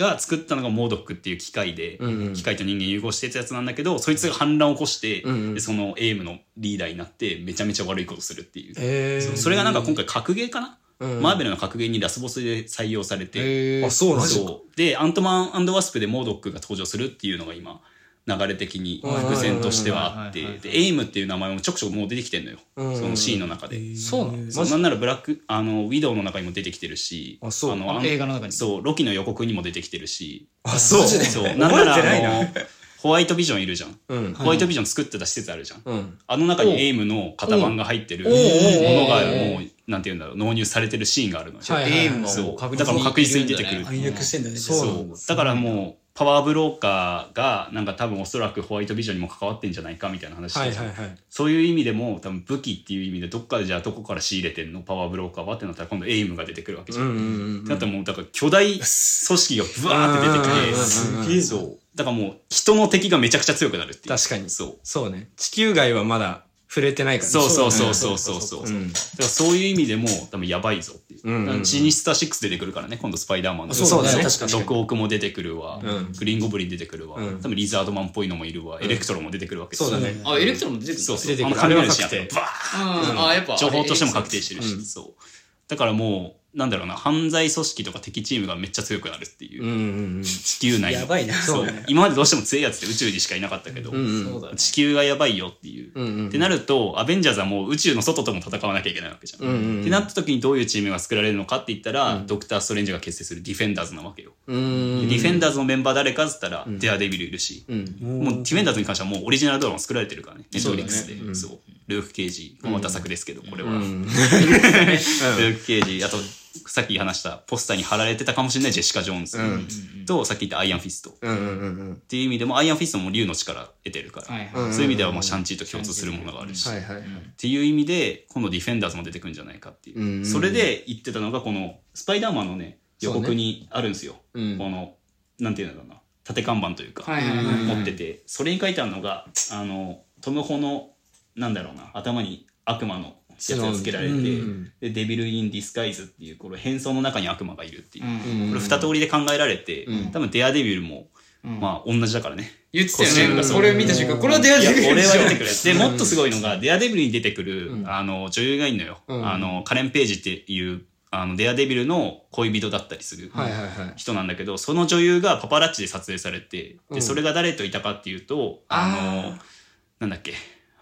が作ったのがモードックっていう機械で、機械と人間融合してたやつなんだけどそいつが反乱を起こして、でそのエイムのリーダーになってめちゃめちゃ悪いことするっていう、へそうそれがなんか今回格ゲーかな、マーベルの格ゲーにラスボスで採用されて、ー。あ、そうなんだ。そう。でアントマンワスプでモードックが登場するっていうのが今流れ的に伏線としてはあって。でエイムっていう名前もちょくちょくもう出てきてんのよ。うん。そのシーンの中で。そうなのなんならブラックあのウィドウの中にも出てきてるし。あそう。のあ映画の中に。そう。ロキの予告にも出てきてるし。あ、そう。そう。なんなら。あのホワイトビジョンいるじゃん。うん。ホワイトビジョン作ってた施設あるじゃん。うん。あの中にエイムの型番が入ってるものがもうなんていうんだろう。納入されてるシーンがあるのよ。だからもう確実に出てくる。そう。だからもうパワーブローカーがなんか多分おそらくホワイトビジョンにも関わってんじゃないかみたいな話してたはいはいはい。そういう意味でも多分武器っていう意味でどっかでじゃあどこから仕入れてんの？パワーブローカーはってなったら今度エイムが出てくるわけじゃん。うんうんうんだったらもうだから巨大組織がブワーって出てきてすげえそうだからもう人の敵がめちゃくちゃ強くなるっていう。確かに。そう。そうね。地球外はまだ触れてないからね。そうそうだそうねそうそう。そううん。だからそういう意味でも多分やばいぞっていう、うん。うんシニスター6出てくるからね。今度スパイダーマンの。そうだね。確かに。ドクオクも出てくるわ、うん。グリーンゴブリン出てくるわ、うん。多分リザードマンっぽいのもいるわ、エレクトロも出てくるわけですよ。そうだね。あエレクトロンも出てくるそうそう。出てくる。あのあやっぱ情報としても確定してるし、うん。そう。だからもうなんだろうな犯罪組織とか敵チームがめっちゃ強くなるっていう、うんうんうん。地球内の。やばいな。そう。今までどうしても強いやつって宇宙にしかいなかったけど、うん。うんそうだね。地球がやばいよっていう、うんうんってなるとアベンジャーズはもう宇宙の外とも戦わなきゃいけないわけじゃん、うんうんうん。ってなった時にどういうチームが作られるのかって言ったら、ドクター・ストレンジが結成するディフェンダーズなわけよ、うーん。ディフェンダーズのメンバー誰かっつったら、デアデビルいるし、うん。もうディフェンダーズに関してはもうオリジナルドラマ作られてるからね、ネットフリックスで。そう。だね。ルーク・ケイジ、また作ですけど、これは。うん。ルーク・ケイジ、あと、さっき話したポスターに貼られてたかもしれないジェシカ・ジョーンズと、さっき言ったアイアンフィスト。っうんうんうんていう意味でも、アイアンフィストも竜の力得てるから、そういう意味ではまあシャンチーと共通するものがあるし、はいはいはい。っていう意味で、今度ディフェンダーズも出てくるんじゃないかっていう。それで言ってたのが、このスパイダーマンのね、予告にあるんですよ。うんこの、なんていうんだろうな、立て看板というか。持ってて、それに書いてあるのが、あの、トム・ホの、なんだろうな、頭に悪魔のやつがつけられて、うん。で、 Devil in Disguise っていう、これ変装の中に悪魔がいるっていう。うん。これ二通りで考えられて、うん。多分デアデビルも、まあ同じだからね。言ってたよね。これ見た瞬間これは出会いやってくる俺でしょ。は出てくる。で、もっとすごいのが、デアデビルに出てくる、あの、女優がいるのよ。うん。あの、カレン・ページっていう、あの、デアデビルの恋人だったりする。はいはいはい。人なんだけど、その女優がパパラッチで撮影されて、で、うん。それが誰といたかっていうと、あの、なんだっけ、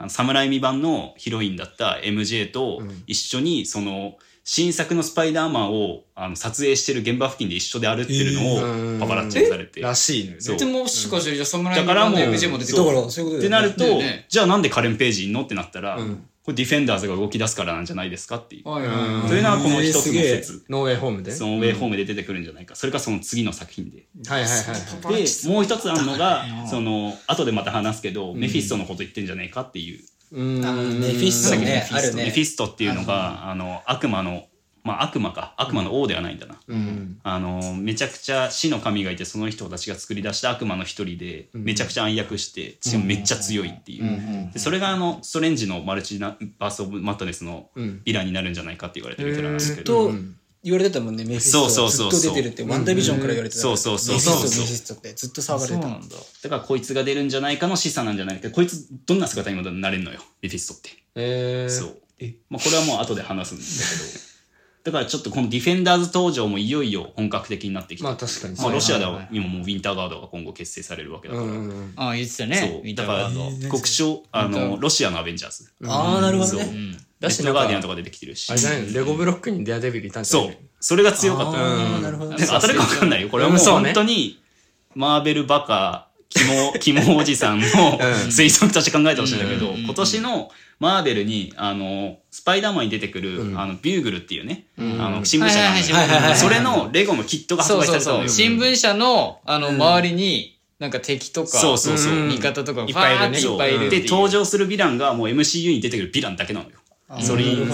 侍未版のヒロインだった MJ と一緒に、その、新作のスパイダーマンをあの撮影してる現場付近で一緒で歩ってるのをパパラッチにされて。らしいの。そうでもしかしてじゃあ侍だからも MJ も出てだかくるらそういうことだよね。ってなると、ねじゃあなんでカレン・ページいんのってなったら、うんこれディフェンダーズが動き出すからなんじゃないですかっていう。はいはいはいというのはこの一つの説。ノーウェイホームで？そのウェイホームで出てくるんじゃないか。それかその次の作品で。はいはいはいはい。で、もう一つあるのが、その、後でまた話すけど、メフィストのこと言ってんじゃねえかっていう。メフィストね。メフィストっていうのが、あの、悪魔の、まあ悪魔か。悪魔の王ではないんだな。うん。あの、めちゃくちゃ死の神がいて、その人たちが作り出した悪魔の一人で、めちゃくちゃ暗躍して、しかもめっちゃ強いっていう。でそれがあの、ストレンジの Multiverse of Madness のうんヴィランになるんじゃないかって言われてるキャラなんですけずっど。と言われてたもんね、メフィストそうずっそうそうそうと出てるって、ワンダービジョンから言われてた。そうそうそうメフィそうスト、メフィストってずっと騒がれてた。だ。だからこいつが出るんじゃないかの示唆なんじゃないか。こいつどんな姿にもなれるのよ、メフィストって。えー。そう。まあこれはもう後で話すんだけど。だからちょっとこのディフェンダーズ登場もいよいよ本格的になってきて。まあ確かに。まあロシアでは今もうウィンターガードが今後結成されるわけだから。うんうんうん。ああ言ってたねそう。だから、国章、あの、ロシアのアベンジャーズ。ああ、なるほどそう。ね。レッドガーディアンとか出てきてるしあ。れじゃないの？レゴブロックにデアデビルいたんじゃなそ。いうそれが強かった。ああ、なるほど。当たるか分かんないよ。これはもう本当に、マーベルバカ、キモ、キモおじさんの推測として考えてほしいんだけど、今年のマーベルに、あの、スパイダーマンに出てくる、あの、ビューグルっていうね、あの、新聞社がそれのレゴのキットが発そう売さそうそう。れたのよ。新聞社の、あの、周りに、なんか敵とか、そうそうそう。味方とかがいっぱいいるね。いっぱいいるで、う。登場するヴィランがもう MCU に出てくるヴィランだけなのよ。それに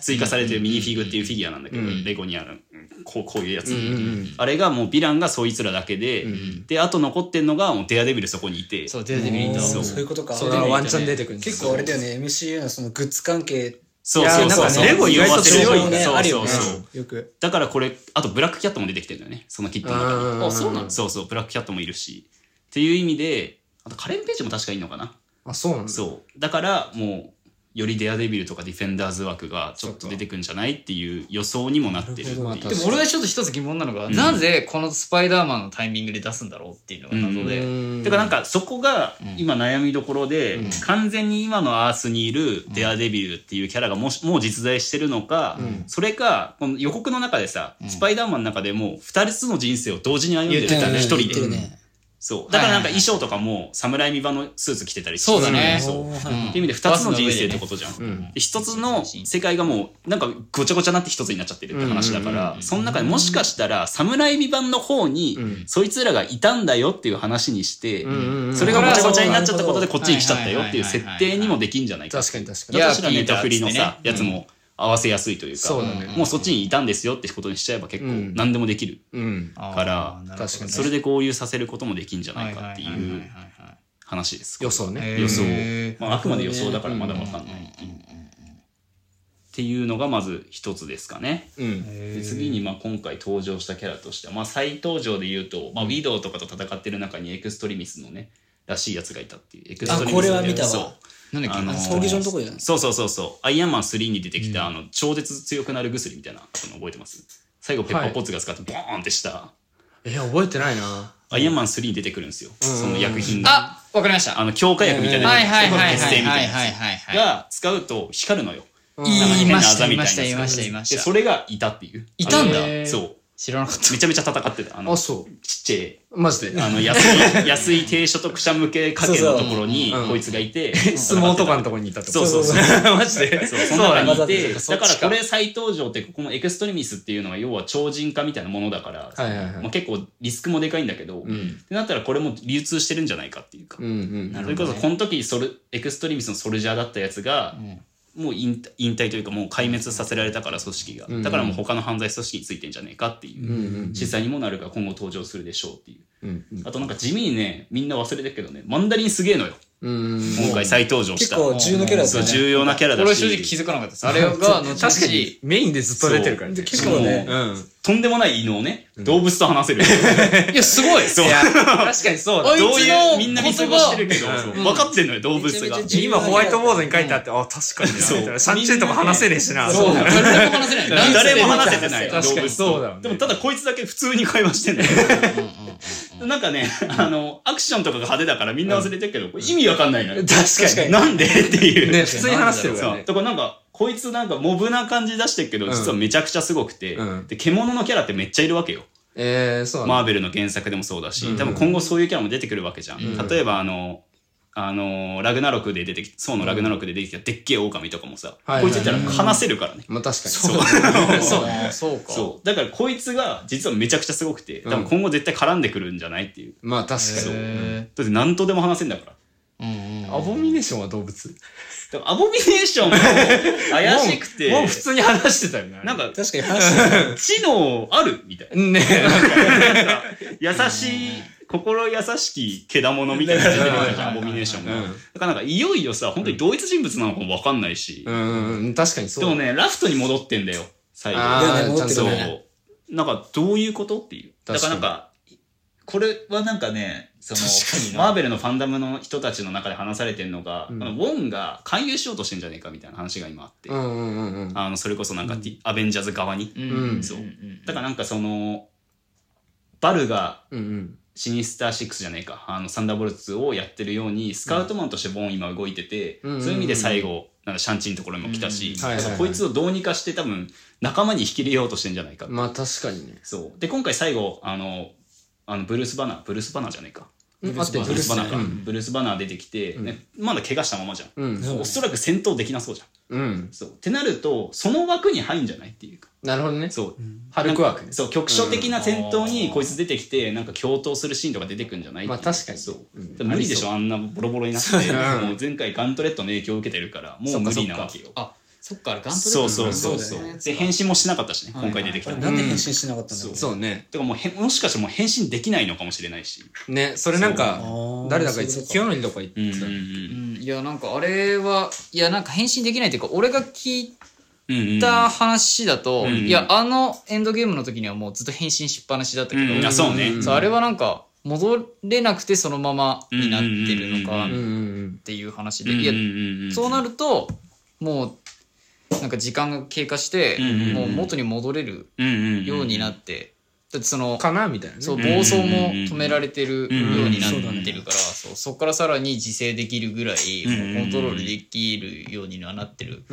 追加されてるミニフィグっていうフィギュアなんだけど、レゴにある、こうこういうやつ、うんうんあれがもうヴィランがそいつらだけで、で、あと残ってんのがもうデアデビルそこにいて、そう、デアデビルいた。そう。そういうことか。そうだ、ワンチャン出てくるんです結構あれだよね、MCU のそのグッズ関係、そうそうそう。そう、レゴ言わせる意外と強いね、そうあるよねそう。そう。。よく。だからこれ、あとブラックキャットも出てきてるんだよね、そのキットの中に。あ、そうなのそうそう、ブラックキャットもいるし。っていう意味で、あとカレンページも確かいいのかな。あ、そうなんだ。そう。だからもう、よりデアデビルとかディフェンダーズ枠がちょっと出てくんじゃないっていう予想にもなってる。っていでも俺はちょっと一つ疑問なのが、なぜこのスパイダーマンのタイミングで出すんだろうっていうのが謎で。てかなんかそこが今悩みどころで、完全に今のアースにいるデアデビルっていうキャラがもしもう実在してるのか、それかこの予告の中でさ、スパイダーマンの中でも2つの人生を同時に歩んでる言ってたね一人で。ね。そう。だからなんか衣装とかも侍見場のスーツ着てたりしてそうだねそう。っていう意味で二つの人生ってことじゃん。で一つの世界がもうなんかごちゃごちゃになって一つになっちゃってるって話だから、その中でもしかしたら侍美版の方にそいつらがいたんだよっていう話にして、それがごちゃごちゃになっちゃったことでこっちに来ちゃったよっていう設定にもできんじゃないか。確かに確かいやに。だとしたらネタフリのさ、やつも合わせやすいというか、そうだねもうそっちにいたんですよってことにしちゃえば結構何でもできる。うん。からあーなるほどね確かにそれで合流させることもできんじゃないかっていはいはいはいはう話です。予想ね。予想へ。ーまあ、あくまで予想だからまだわかんないっていう。っていうのがまず一つですかね。うん。で次にまあ今回登場したキャラとしては、まあ、再登場で言うと、まあ、ウィドウとかと戦ってる中にエクストリミスのねらしいやつがいたっていうエクストリミスあこれは見たわそうなんだっけ、あのー闘技場のとこじゃないそうそうそうそう。アイアンマン3に出てきた、あの超絶強くなる薬みたいなの覚えてます？最後ペッパーポッツが使ってボーンってした、え、覚えてないな。アイアンマン3に出てくるんですよ、その薬品があわかりました。あの強化薬みたいなはいはいはいはい。血清みたいなが使うと光るのよ。言いました、言いました、いな言いました、言いました。でそれがいたっていう。いたんだ。そう知らなかった。めちゃめちゃ戦ってた。あのあ、そう。ちっちゃい。マジで？あの安い 安い低所得者向け家計のところにこいつがいて。相撲とかのとこにいたってことそうそう。そう マジで。そう。その中にいそう。てだだからこれ再登場ってこのエクストリミスっていうのは要は超人化みたいなものだから、はいはいはい。まあ、結構リスクもでかいんだけど、ってなったらこれも流通してるんじゃないかっていうか、うんうん。それこそこの時ソルエクストリミスのソルジャーだったやつが、もう引退というかもう壊滅させられたから組織が、だからもう他の犯罪組織についてんじゃねえかっていう。示唆にもなるから今後登場するでしょうっていう、うんあとなんか地味にねみんな忘れてるけどねマンダリンすげえのよ。うん。今回再登場した。結構重要なキャラだったそうよね。重要なキャラだし。俺は正直気づかなかったです。あれが、後々確かに。メインでずっと出てるからね。そう結構ね。うん。とんでもない異能ね、動物と話せる。いや、すごい。そう。いや、確かにそうだ。あ。いつどういうのみんな見過ごしてるけど、言葉そう。分かってんのよ動物が。めちゃめちゃ今ホワイトボードに書いてあって、あ、確かにな。そう。みたいな。シャンチーとか話せねえしな。そう、誰も話せない。誰も話せてない確かに動物と。そうだよね。でもただこいつだけ普通に会話してんだよなんかねあのアクションとかが派手だからみんな忘れてるけど、これ意味わかんないのよ。確かに。なんでっていう。ね、普通に話してるからね。そう。だからなんかこいつなんかモブな感じ出してるけど、実はめちゃくちゃすごくて、うん。で獣のキャラってめっちゃいるわけよ。えー、そう。マーベルの原作でもそうだし、多分今後そういうキャラも出てくるわけじゃん。例えばあの、あのラグナロクで出てきそうのラグナロクで出てきたでっけえ狼とかもさ、はいこいついたら話せるからね。まあ確かに。そう そうそうか。そう。だからこいつが実はめちゃくちゃすごくて、多分今後絶対絡んでくるんじゃないっていう。まあ確かに。へだって何とでも話せんだから。ーうんうんアボミネーションは動物？だからアボミネーションも 怪しくて、もう普通に話してたよね。なんか確かに話して知能あるみたいな。ねなんか優しい、心優しきけだものみたいなのが出てくるじゃん、アボミネーションが。うんだからなんかいよいよさ、本当に同一人物なのかもわかんないし、うんうんうん、確かにそう。でもね、ラフトに戻ってんだよ、最後。ああ、だよねちゃんとそうね。。なんかどういうことっていう。だ確かにからなんか、これはなんかね、そのマーベルのファンダムの人たちの中で話されてるのが、このウォンが勧誘しようとしてんじゃねえかみたいな話が今あって、うんうんうんうん。あのそれこそなんか、ティアベンジャーズ側に、うんそう。だからなんかそのバルがうんうん。シニスター6じゃねえか。あのサンダーボルツをやってるようにスカウトマンとしてボーン今動いてて、うん。そういう意味で最後なんかシャンチーのところにも来たし、うんはいはいはい。だからこいつをどうにかして多分仲間に引き入れようとしてんじゃないか、まあ確かにね。そう。で今回最後あのあのブルース・バナーブルース・バナーじゃねえか。ブルース・バナー。か、うん。ブルース・バナー出てきて、ね、まだ怪我したままじゃん、うん。おそらく戦闘できなそうじゃん。うん。そう。ってなるとその枠に入んじゃないっていうか。なるほどね。そう、ハルクワーク。ね。そう局所的な戦闘にこいつ出てきてなんか共闘するシーンとか出てくんじゃないまあ確かに。そう、無理でしょあんなボロボロになって。うん。もう前回ガントレットの影響を受けてるからもう無理なわけよ。あ、そっか、あれガントレットそうそうそう。そうで変身もしなかったしね今回出てきたの。なんで返信しなかったんだろう。そう。ね。てかもうもしかしてもう変身できないのかもしれないし。ね、それなんかそう、誰だか言ってた、そういう清則とか言ってた。うんいや、なんかあれは、いや、なんか返信できないっていうか、俺が聞いた話だと、んいや、あのエンドゲームの時にはもうずっと返信しっぱなしだったけど、うんあそうね。そうあれはなんか、戻れなくてそのままになってるのかっていう話で、いや、そうなると、もうなんか時間が経過して、うんうんうん。もう元に戻れるうんうんうんようになって、だってそのかなみたいなね。そううん暴走も止められてるようになうん。ってるから、そうそこからさらに自制できるぐらい、うんもうコントロールできるようにはなってる。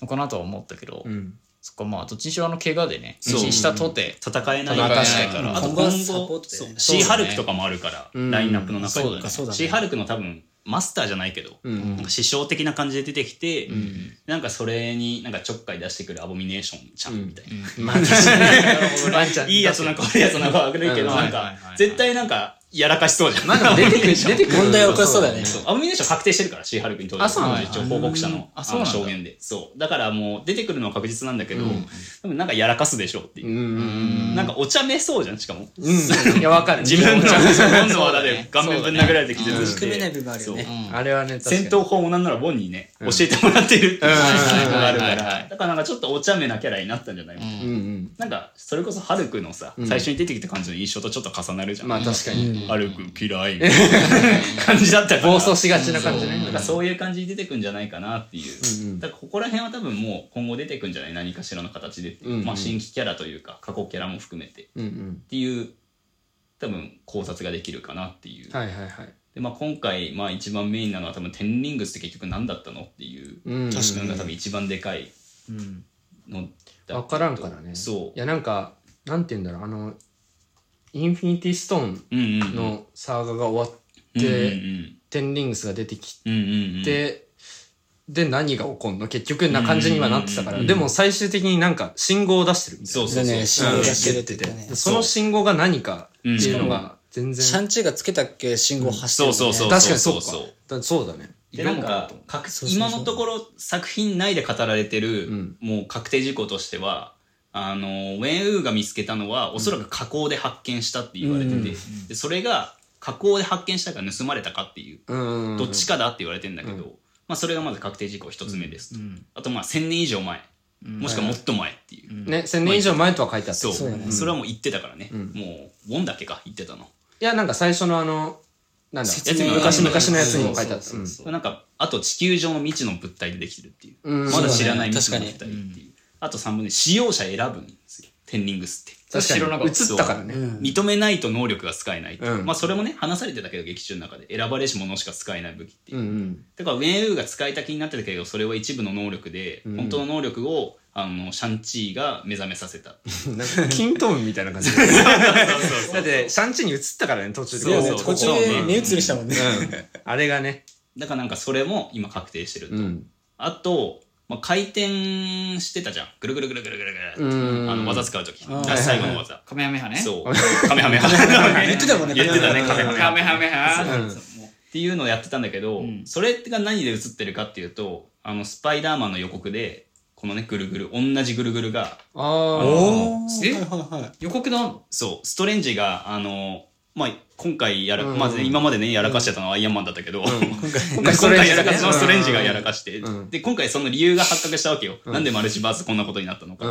のかなとは思ったけど、うん。そっかまあどっちにしろあの怪我でねそう。したとて、戦えない戦えないから。あと今今後シーハルクとかもあるからうん。ラインナップの中に。そうだね。そうだね。シーハルクの多分マスターじゃないけどうん。なんか師匠的な感じで出てきてうん。なんかそれになんかちょっかい出してくるアボミネーションちゃんみたいな。まあ、確かに。ワンちゃん。いいやつなんか悪いやつなんか悪いけどうんなんか絶対なんかやらかしそうじゃん。まあでも出てくる、出てくる。問題起こしそうだよね。そうアボミネーション確定してるからシーハルクに登場あそうなんだ。一応報告者の。あの証言で。そう。だからもう出てくるのは確実なんだけどうん。でもなんかやらかすでしょうっていう。なんかお茶目そうじゃんしかも。うん。うん。いや、わかる。自分のお茶温度はだって顔面ぶん殴られて気絶し。て組めない部分あるよね。そう。あれはね、戦闘法もなんならボンにね、教えてもらってる。っていううんのが あるからだからなんかちょっとお茶目なキャラになったんじゃない？の、うん。なんかそれこそハルクのさ、うん。最初に出てきた感じの印象とちょっと重なるじゃん、まあ確かに。ハルク嫌いみたいな感じだったから暴走しがちな感じね。なんかそういう感じに出てくんじゃないかなっていう、うんうんだからここら辺は多分もう今後出てくんじゃない何かしらの形でう、んうんまあ、新規キャラというか過去キャラも含めてっうんうん。ていう多分考察ができるかなっていう、はいはいはい。でまあ、今回、まあ、一番メインなのは多分テンリングスって結局何だったのっていううん。確かにが多分一番でかいのうんのわからんからね。そういや、なんか、なんて言うんだろう、あの、インフィニティストーンのサーガが終わっうんうんて、テンリングスが出てきうんうんうんて、で、何が起こんの？結局な感じにはなってたから、うんでも最終的になんか信号を出してるみたいな。そうそうそう。ね信号出してるっててその信号が何かっていうのが全然。シャンチーがつけたっけ信号発してるそうそうそう確かにそうか。そうそう。だそうだね。でなんか確そうそうそう。今のところ作品内で語られてる、うん。もう確定事項としてはあのウェン・ウーが見つけたのはおそらく加工で発見したって言われてて、うんでそれが加工で発見したか盗まれたかっていう、うん。どっちかだって言われてんだけど、まあ、それがまず確定事項一つ目ですと、あとまあ1000年以上前、もしくはもっと前っていう、ね、1000年以上前とは書いてあった。そう。いそうそれはもう言ってたからね、ん。もうウォンだっけか言ってたの。や、なんか最初のあの、なんだ、昔々のやつにも書いてあった。うん。なんかあと地球上の未知の物体でできてるっていう、うん。まだ知らない未知の物体っていう、あと3分で使用者選ぶんですよテンリングスって確かに。映ったからね。うん認めないと能力が使えないう、うんまあそれもね話されてたけど劇中の中で選ばれし者しか使えない武器っていう、うんうん。だからウェン・ウーが使いた気になってたけどそれは一部の能力で、ん本当の能力をあのシャンチーが目覚めさせたキントーンみたいな感じで。だって、シャンチーに映ったからね、途中で。そうそう途中で目移りしたもんねうん。あれがね。だからなんかそれも今確定してると、うん。あと、まあ、回転してたじゃん。ぐるぐるぐるぐるぐるぐる。あの技使う時。あー。最後の技。カメハメハね。そう。カメハメハ。言ってたもんね言ってたね。カメハメハ。カメハメハ。う。ん。っていうのをやってたんだけど、ん。それが何で映ってるかっていうとあのスパイダーマンの予告でこのねぐるぐる同じぐるぐるがああ。え？予告だんそう。ストレンジがあのまあ今回やら、うんまずね今までねやらかしてたのはアイアンマンだったけど、今 今回やらかしたのはストレンジがやらかかして、うん。で今回その理由が発覚したわけよ、なんでマルチバースこんなことになったのか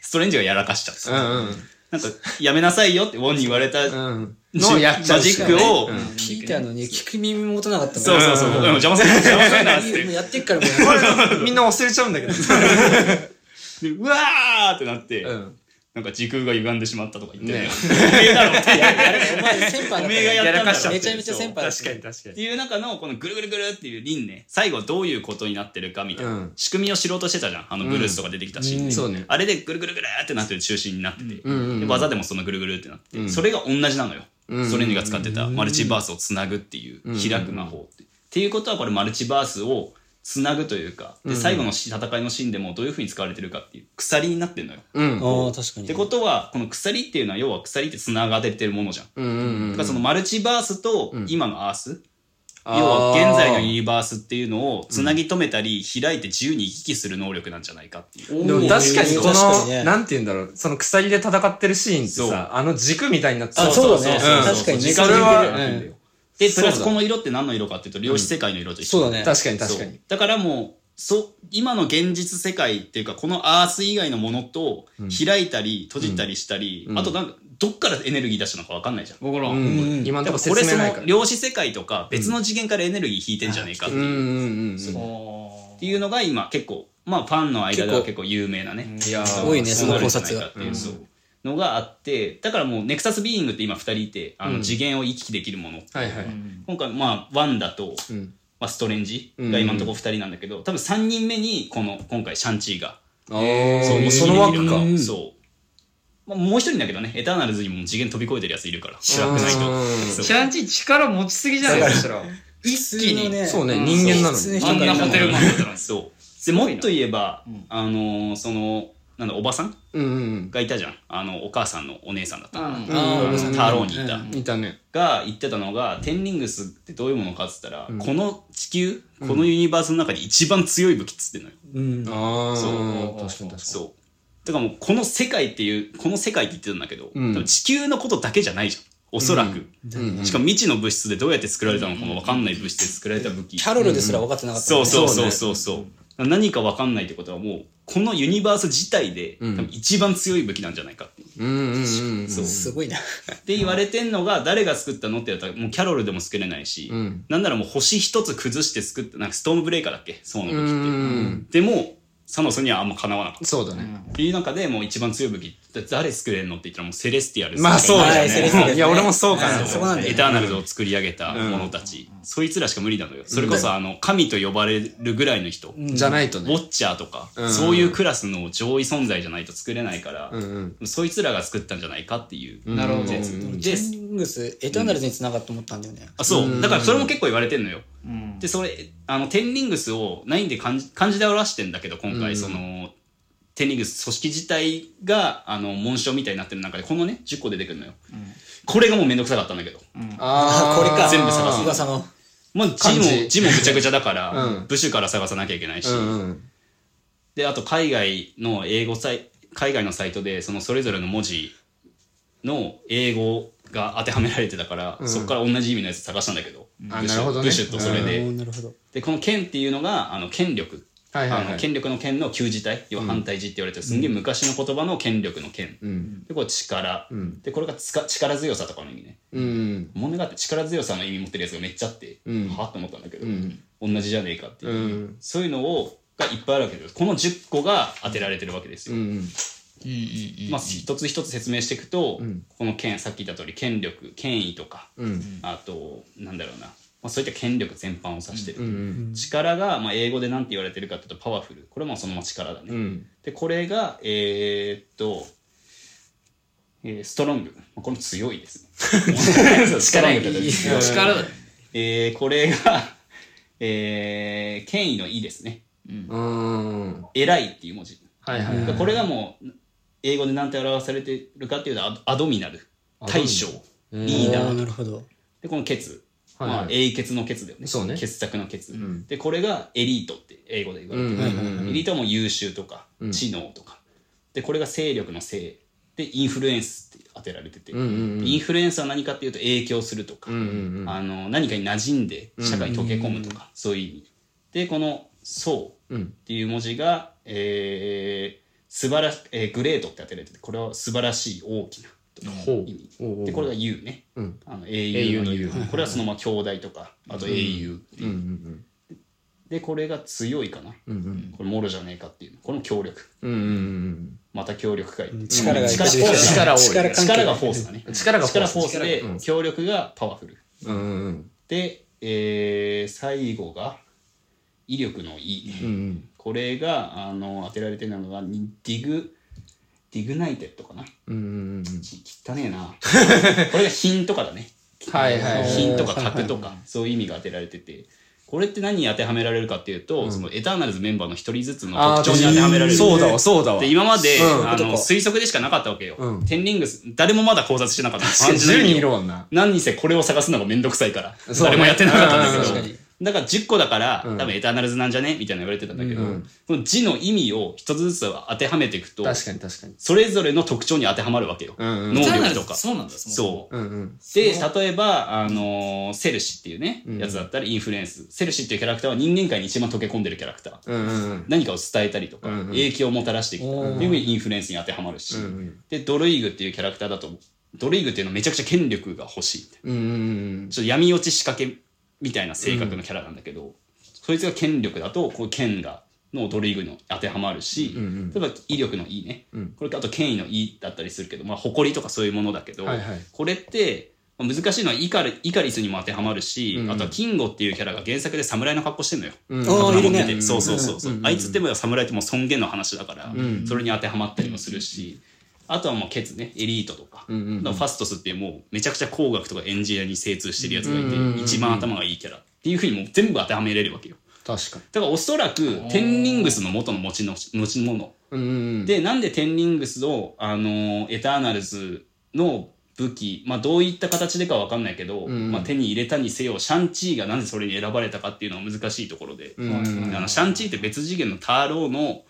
ストレンジがやらかしちゃった、うんうん。なんかやめなさいよってウォンに言われた、うん。ジのやっちゃうマジックを、うん。ピーターのね聞く耳も持たなかったそうそうそう、邪魔する邪魔するなっつっもうて。やってっからも う。みんな忘れちゃうんだけど。でうわーってなって、うん。なんか時空が歪んでしまったとか言ってるよ、ねおめえがやったんだ。ろめちゃめちゃ先輩確かに確かに。っていう中のこのぐるぐるぐるっていう輪ね最後どういうことになってるかみたいな、うん。仕組みを知ろうとしてたじゃん。あのブルースとか出てきたシーンで、そうね。あれでぐるぐるぐるってなってる中心になってて、技でもそのぐるぐるってなって、うん。それが同じなのよ、うん。ストレンジが使ってたマルチバースをつなぐっていう、うん。開く魔法って。っていうことはこれマルチバースをつなぐというかで最後のし戦いのシーンでもどういうふうに使われてるかっていう鎖になってるのよ。うん。ああ確かに。ってことはこの鎖っていうのは要は鎖ってつながれてるものじゃん。うんうんだからそのマルチバースと今のアース、あー。要は現在のユニバースっていうのをつなぎ止めたり開いて自由に行き来する能力なんじゃないかっていう。でも確かにこ確かにの、ね。なんて言うんだろう、その鎖で戦ってるシーンってそう。さ、あの軸みたいになってあそうだね。うん確かにね。それは、うんで、プラスこの色って何の色かっていうと、量子世界の色と一緒。そうだね。確かに確かに。そう。だからもう、そ今の現実世界っていうか、このアース以外のものと開いたり閉じたりしたり、うん。あとなんか、どっからエネルギー出したのか分かんないじゃん。僕らうん。うん。今のところだからこれそ説明ないから。の量子世界とか別の次元からエネルギー引いてんじゃねえかっていう。うん。うんうんうん。あっていうのが今結構まあファンの間では結構有名なね。いやいねその考察が。っていうそうのがあってだからもうネクサスビーイングって今2人いてあの次元を行き来できるものはいはい。今回まあワンダと、ん。まあ、ストレンジが今のところ2人なんだけど多分3人目にこの今回シャンチーが。そうもうその枠か。うんそう、まあ、もう一人だけどね。エターナルズにも次元飛び越えてるやついるから。主役ないと。シャンチー力持ちすぎじゃないそしたら。一気に。ね。そうね、人間なのに。普通の人あんなホテルマンだったのに。そう。でもっと言えば、あのーそのなんだおばさん？うんうんがいたじゃん。あのお母さんのお姉さんだったかな、うん。あーおばさん。ねタローにいた、うん。いたね。が言ってたのがテンリングスってどういうものかっつったら、この地球このユニバースの中で一番強い武器っつってんのよ、うん。ああ、そう。確かに確かそう。だからもうこの世界っていうこの世界って言ってたんだけど、ん。多分地球のことだけじゃないじゃん。おそらく、しかも未知の物質でどうやって作られたのかも分かんない物質で作られた武器、キャロルですら分かってなかった。そううそうそうそう。そう何か分かんないってことはもうこのユニバース自体で、多分一番強い武器なんじゃないかってすごいな。って言われてんのが誰が作ったのって言ったらもうキャロルでも作れないし、ん。なんならもう星一つ崩して作ったなんかストームブレイカーだっけ？そうの武器って、うん。でもサノスにはあんまかなわなかった。そうだね。っていう中でもう一番強い武器って誰作れんのって言ったらもうセレスティアルまあそうだはいセレスティアルよね。いや、俺もそうかな。そこなんだエターナルズを作り上げた者たち、そいつらしか無理なのよ。それこそあの神と呼ばれるぐらいの人、じゃないとね。ウォッチャーとか、ん。そういうクラスの上位存在じゃないと作れないから、うんうん。そいつらが作ったんじゃないかっていう。なるほど。でグスエターナルズに繋がって思ったんだよね。あそう。だからそれも結構言われてんのよ、うん。でそれあのテンリングスをナインで漢字漢字で表してんだけど今回、そのテンリングス組織自体があの紋章みたいになってる中でこのね10個出てくるのよ、これがもうめんどくさかったんだけど、あこれか。全部探す噂の。まあ、字も字もぐちゃぐちゃだから、うん。部首から探さなきゃいけないし、うんうん。であと海外の英語サイ海外のサイトでそのそれぞれの文字の英語が当てはめられてたから、そこから同じ意味のやつ探したんだけど、あ部首なるほどね。部首とそれで、でこの剣っていうのがあの権力、はいはいはい。あの権力の権の旧字体要は反対字って言われてる。すんげえ昔の言葉の権力の権、うん。でこれ力、ん。でこれがつか力強さとかの意味ね。うん。問題があって力強さの意味持ってるやつがめっちゃあって、うん。はあって思ったんだけど、ん。同じじゃねえかっていう、うん。そういうのをがいっぱいあるわけですこの10個が当てられてるわけですよ、うん。うんうんうん。まあ、一つ一つ説明していくと、ん。この権さっき言った通り権力権威とか、うん。あとなん。だろうな、まあ、そういった権力全般を指してる、力が、まあ、英語で何て言われてるかっていうとパワフルこれもそのまま力だね、うん。でこれがえーっと、えーストロングこれ強いですね力いい力だ。えーこれが、えー権威の「い」ですねうん。偉いっていう文字はいはいはい。これがもう英語で何て表されてるかっていうとアアドミナル。大将。リーダおーなーるほど。でこのケツ、はいはい。まあ、英傑のケツだよね。そうね。傑作のケツ、でこれがエリートって英語で言われてる、うんうんうんエリートはもう優秀とか、知能とか。でこれが勢力の勢でインフルエンスって当てられてて、うんうんインフルエンスは何かっていうと影響するとか、うんうんうん。あの何かに馴染んで社会に溶け込むとか、そういう意味。でこの「そう」うんっていう文字が、えー素晴らしえーグレートって当てられててこれは素晴らしい大きな意味。でこれが U ね、うん。あの英雄の英 U これはそのまま兄弟とかあと英雄っていう、うんうんでこれが強いかな、うん。うん。これもろじゃねえかっていう。これも強力。うん。うんうんまた強力かい、力が力力力力がフォースだね。力がフォース。力フォースでうん。強力がパワフル。うん。うんうん。で、えー最後が威力の「い」うん。うん。これがあの当てられてるのがディグ dignified かな。うんうん。ち汚ねえな。これが品とかだね。はいはいはい品とか格とか。そういう意味が当てられてて。これって何に当てはめられるかっていうと、そのエターナルズメンバーの一人ずつの特徴に当てはめられる。そうだわ、そうだわ。で今まで、うん。あの推測でしかなかったわけよ、うん。テンリングス誰もまだ考察してなかった確かに。10人いるもんな。何にせこれを探すのがめんどくさいから、誰もやってなかったんだけど、うん。確かにだから10個だから、多分エターナルズなんじゃね？みたいな言われてたんだけど、うんこの字の意味を一つずつ当てはめていくと、確かに確かに。それぞれの特徴に当てはまるわけよ。うんうん能力とか。そうなんだ、そう。うんうん。で、例えば、あのーセルシっていうね、やつだったらインフルエンス。セルシっていうキャラクターは人間界に一番溶け込んでるキャラクター。うんうんうん。何かを伝えたりとか、うんうん影響をもたらしていくとか、っていうふうにインフルエンスに当てはまるし、うんうんで、ドルイグっていうキャラクターだと、ドルイグっていうのはめちゃくちゃ権力が欲しいみたいなうんうんうん。ちょっと闇落ち仕掛けみたいな性格のキャラなんだけど、そいつが権力だとこう権がのドリーグに当てはまるし、例えば威力のいいね、これあと権威のいいだったりするけど、まあ、誇りとかそういうものだけど、はいはい。これってまあ難しいのはイカリイカリスにも当てはまるし、あとはキンゴっていうキャラが原作で侍の格好してんのよ。ああ、いるね。そうそうそうそう、あいつっても侍ってもう尊厳の話だから、それに当てはまったりもするし、あとはもうケツねエリートとか,、ファストスってもうめちゃくちゃ工学とかエンジニアに精通してるやつがいて、一番頭がいいキャラっていうふうにもう全部当てはめれるわけよ確かに。だからおそらくテンリングスの元の持ちの持ち物うんうんでなんでテンリングスをあのエターナルズの武器、まあ、どういった形でかわかんないけど、まあ、手に入れたにせよシャンチーがなぜそれに選ばれたかっていうのは難しいところで、あのシャンチーって別次元のターローの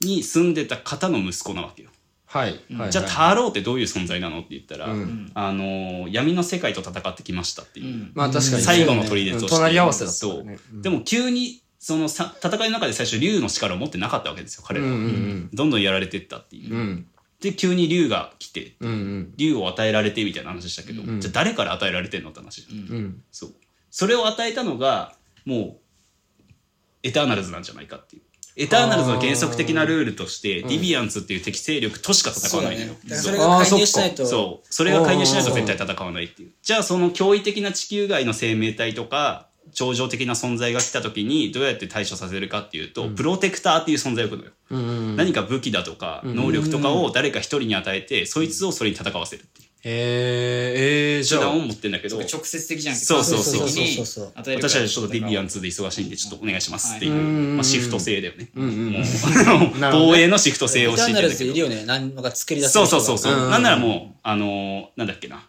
に住んでた方の息子なわけよ。はい。はい。じゃあターローってどういう存在なのって言ったら、あの闇の世界と戦ってきましたっていう、まあ確かに。最後の砦として、隣り合わせだね。でも急にそのさ戦いの中で最初竜の力を持ってなかったわけですよ彼らは、うんうんどんどんやられてったっていう、うん。で急に竜が来てうんうん。竜を与えられてみたいな話したけど、じゃあ誰から与えられてんのって話じゃん、うん。そうそれを与えたのがもうエターナルズなんじゃないかっていうエターナルズの原則的なルールとして、ディビアンツっていう敵勢力としか戦わないのよそれが介入しないと。そう。それが介入しないと絶対戦わないっていう。じゃあその驚異的な地球外の生命体とか、超常的な存在が来た時にどうやって対処させるかっていうと、プロテクターっていう存在を置くのよ。何か武器だとか能力とかを誰か一人に与えて、そいつをそれに戦わせるっていうへえ、えー、じゃあ。を、持ってんだけど、直接的じゃんけど。そうそうそう。そうそう私たちちょっとディビアン2で忙しいんでちょっとお願いします。っていう、はいまあ、シフト制だよね。防 ね。衛のシフト制をエターナルズ敷いてんだけどいるよね。何のか作り出すそうそうそうそう。うんなんならもう、あのーなんだっけな。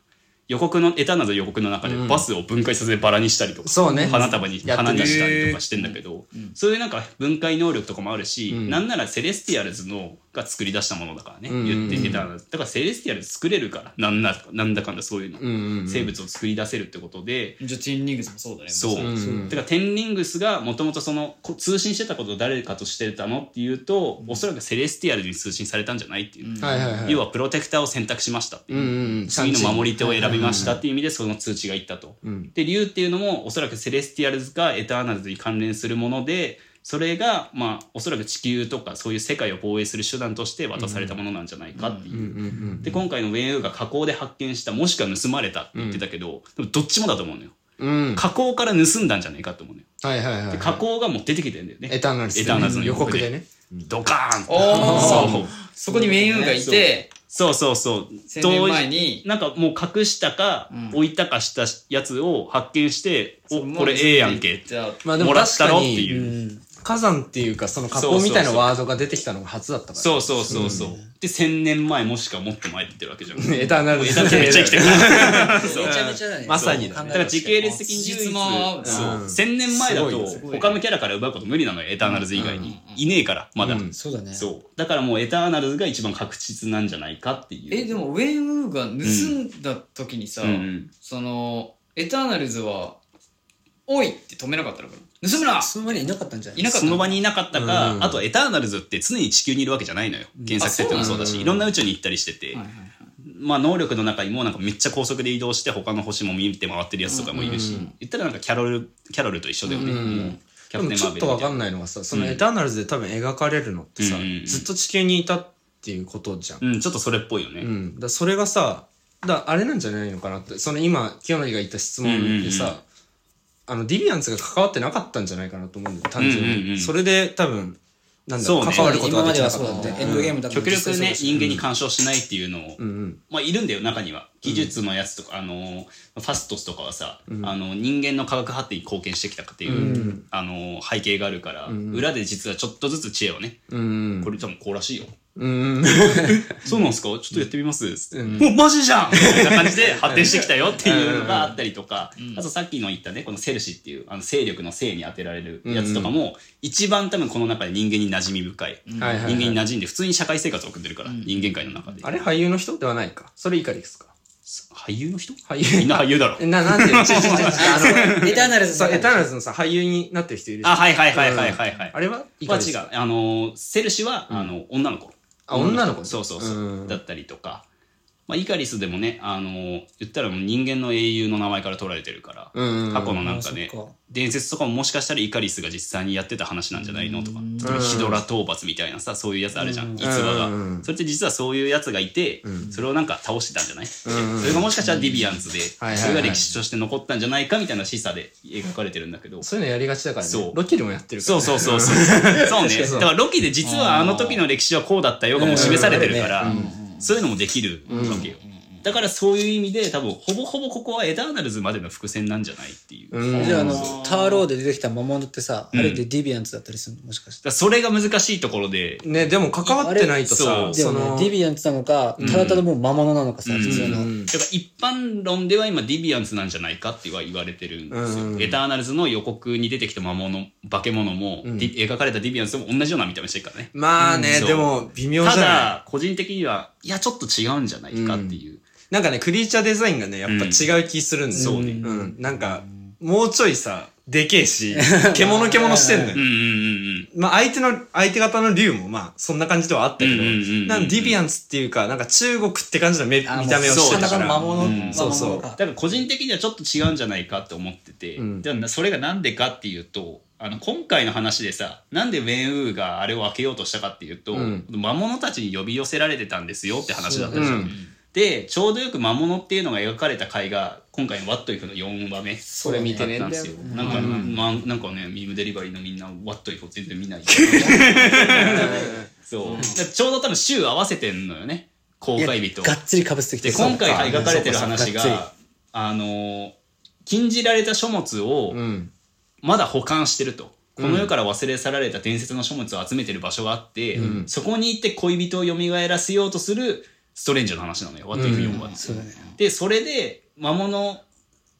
予告の、エターナル予告の中でバスを分解させてバラにしたりとか、そうね。花束に、花にしたりとかしてんだけど、そういうなんか分解能力とかもあるし、なんならセレスティアルズのが作り出したものだからね、言ってエターナルズ。だからセレスティアルズ作れるから、なんななんだかんだそういうの、生物を作り出せるってことで、じゃあテンリングスもそうだねそう。ってか、テンリングスがもともとその、こ通信してたことを誰かとしてたのっていうと、おそらくセレスティアルズに通信されたんじゃないっていう。はいはいはい。要はプロテクターを選択しましたっていう。うんうん。次の守り手を選びましたっていう意味でその通知がいったと。で、竜っていうのもおそらくセレスティアルズかエターナルズに関連するもので、それが、まあ、おそらく地球とかそういう世界を防衛する手段として渡されたものなんじゃないかっていう。で、今回のウェンウーが火口で発見した、もしくは盗まれたって言ってたけど、でもどっちもだと思うのよ。うん。火口から盗んだんじゃないかと思うのよ。はいはいはい。で火口がもう出てきてんだよね。エターナルズ。エターナルズの予告でね。ドカーンとおーそう。そこにメインウーがいてそうそうそう。1000年前になんかもう隠したか、置いたかしたやつを発見して、お、これええやんけ。じゃあまあでももらったろって確かに、いう。火山っていうか、その加工みたいなワードが出てきたのが初だったから。そうそうそうそう。で、千年前もしくはもっと前って言ってるわけじゃん。エターナルズ。エターナルズめっちゃ。めちゃめちゃだね。まさにだから時系列的に実もそう。千年前だと他のキャラから奪うこと無理なのよ、エターナルズ以外に。いねえから、まだ。そうだね。そう。だからもうエターナルズが一番確実なんじゃないかっていう。えでもウェンウーが盗んだ時にさ、うんうんそのエターナルズは「おい!」って止めなかったのかな？盗むな！その場にいなかったんじゃない？いなかった。その場にいなかったか、うん。あとエターナルズって常に地球にいるわけじゃないのよ。原作設定もそうだし、いろんな宇宙に行ったりしてて、まあ能力の中にもなんかめっちゃ高速で移動して他の星も見て回ってるやつとかもいるし、言ったらなんかキャロル、キャロルと一緒だよね。もうキャプテンマでもちょっとわか。んないのがさ、そのエターナルズで多分描かれるのってさずっと地球にいたっていうことじゃん。うん、ちょっとそれっぽいよね。うん。だそれがさ、だあれなんじゃないのかなって、その今、清則が言った質問でうんうんうんさ、あの、ディビアンツが関わってなかったんじゃないかなと思うんだよ、単純に。うんうんうんそれで多分、なんだそうね関わること今までができなかったはそうだって。エンドゲームだと極力ね、人間間に干渉しないっていうのを、うんうん。まあいるんだよ、中には。技術のやつとか、あの、ファストスとかはさ、あの、人間の科学発展に貢献してきたかっていう、あの、背景があるから、裏で実はちょっとずつ知恵をね、うんこれ多分こうらしいよ。うん。そうなんですか？ちょっとやってみますつって。もうマジじゃんみたいな感じで発展してきたよっていうのがあったりとか、あとさっきの言ったね、このセルシっていう、あの、勢力の性に当てられるやつとかも、一番多分この中で人間に馴染み深い。はいはいはい人間に馴染んで普通に社会生活を送ってるから、人間界の中で。あれ俳優の人ではないか。それ以下ですか？俳優の人？俳優みんな俳優だろ え。な、なんていうの？ちょちょちょちょあの、エターナルズそう、エターナルズのさ、俳優になってる人いるあ、はいはいはいはいはいはい。あれはは違う。あの、セルシは、あの、女の子。あ女の子そうそうそう。うんだったりとか。まあ、イカリスでもね、あの言ったらもう人間の英雄の名前から取られてるから、過去のなんかね伝説とかももしかしたらイカリスが実際にやってた話なんじゃないの？とか、ヒドラ討伐みたいなさそういうやつあるじゃん、逸話が、それって実はそういうやつがいて、それをなんか倒してたんじゃない、それがもしかしたらディビアンズで、それが歴史として残ったんじゃないかみたいな示唆で描かれてるんだけど、そういうのやりがちだからね。そう。ロキでもやってるからそうねそうそうそう。そうね。だからロキで実はあの時の歴史はこうだったよがもう示されてるから、そういうのもできるわけよ。だからそういう意味で多分ほぼほぼここはエターナルズまでの伏線なんじゃないっていう。うん。じゃああのターローで出てきた魔物ってさ、あれでディビアンツだったりするの？もしかして。らそれが難しいところで、ねでも関わってないとさあれでもその。ねディビアンツなのかただただもう魔物なのかさ、普通の、うん。だから一般論では今ディビアンツなんじゃないかっては言われてるんですよ。うん。エターナルズの予告に出てきた魔物、化け物も、描かれたディビアンツも同じような見た目してるからね。まあねでも微妙じゃたない？だ、個人的には、いや、ちょっと違うんじゃないかっていう。なんかね、クリーチャーデザインがね、やっぱ違う気するんだよ。そうねうん。なんか、もうちょいさ、でけえし、獣獣してんのようん。うんうんうん。まあ相手の、相手方の竜もまあそんな感じではあったけど、うんうんうんうんなんかディビアンツっていうか、なんか中国って感じの目見あた目をしてたから。魔物、うんそうそうだから個人的にはちょっと違うんじゃないかって思ってて、んでもそれがなんでかっていうとあの今回の話でさなんでウェン・ウーがあれを開けようとしたかっていうと、ん。魔物たちに呼び寄せられてたんですよって話だったじゃん。うんでちょうどよく魔物っていうのが描かれた回が今回の「ワットイフの4話目それ見てねえんですよ。なんか、まあ、なんかねミームデリバリーのみんな「ワットイフを全然見ない。そう、ちょうど多分週合わせてんのよね。公開日と。がっつりかぶせてきてで今回描かれてる話があのー禁じられた書物をうん。まだ保管してると。この世から忘れ去られた伝説の書物を集めてる場所があって、そこに行って恋人を蘇らせようとするストレンジの話なのよ。What if 4話そうだねで、それで魔物、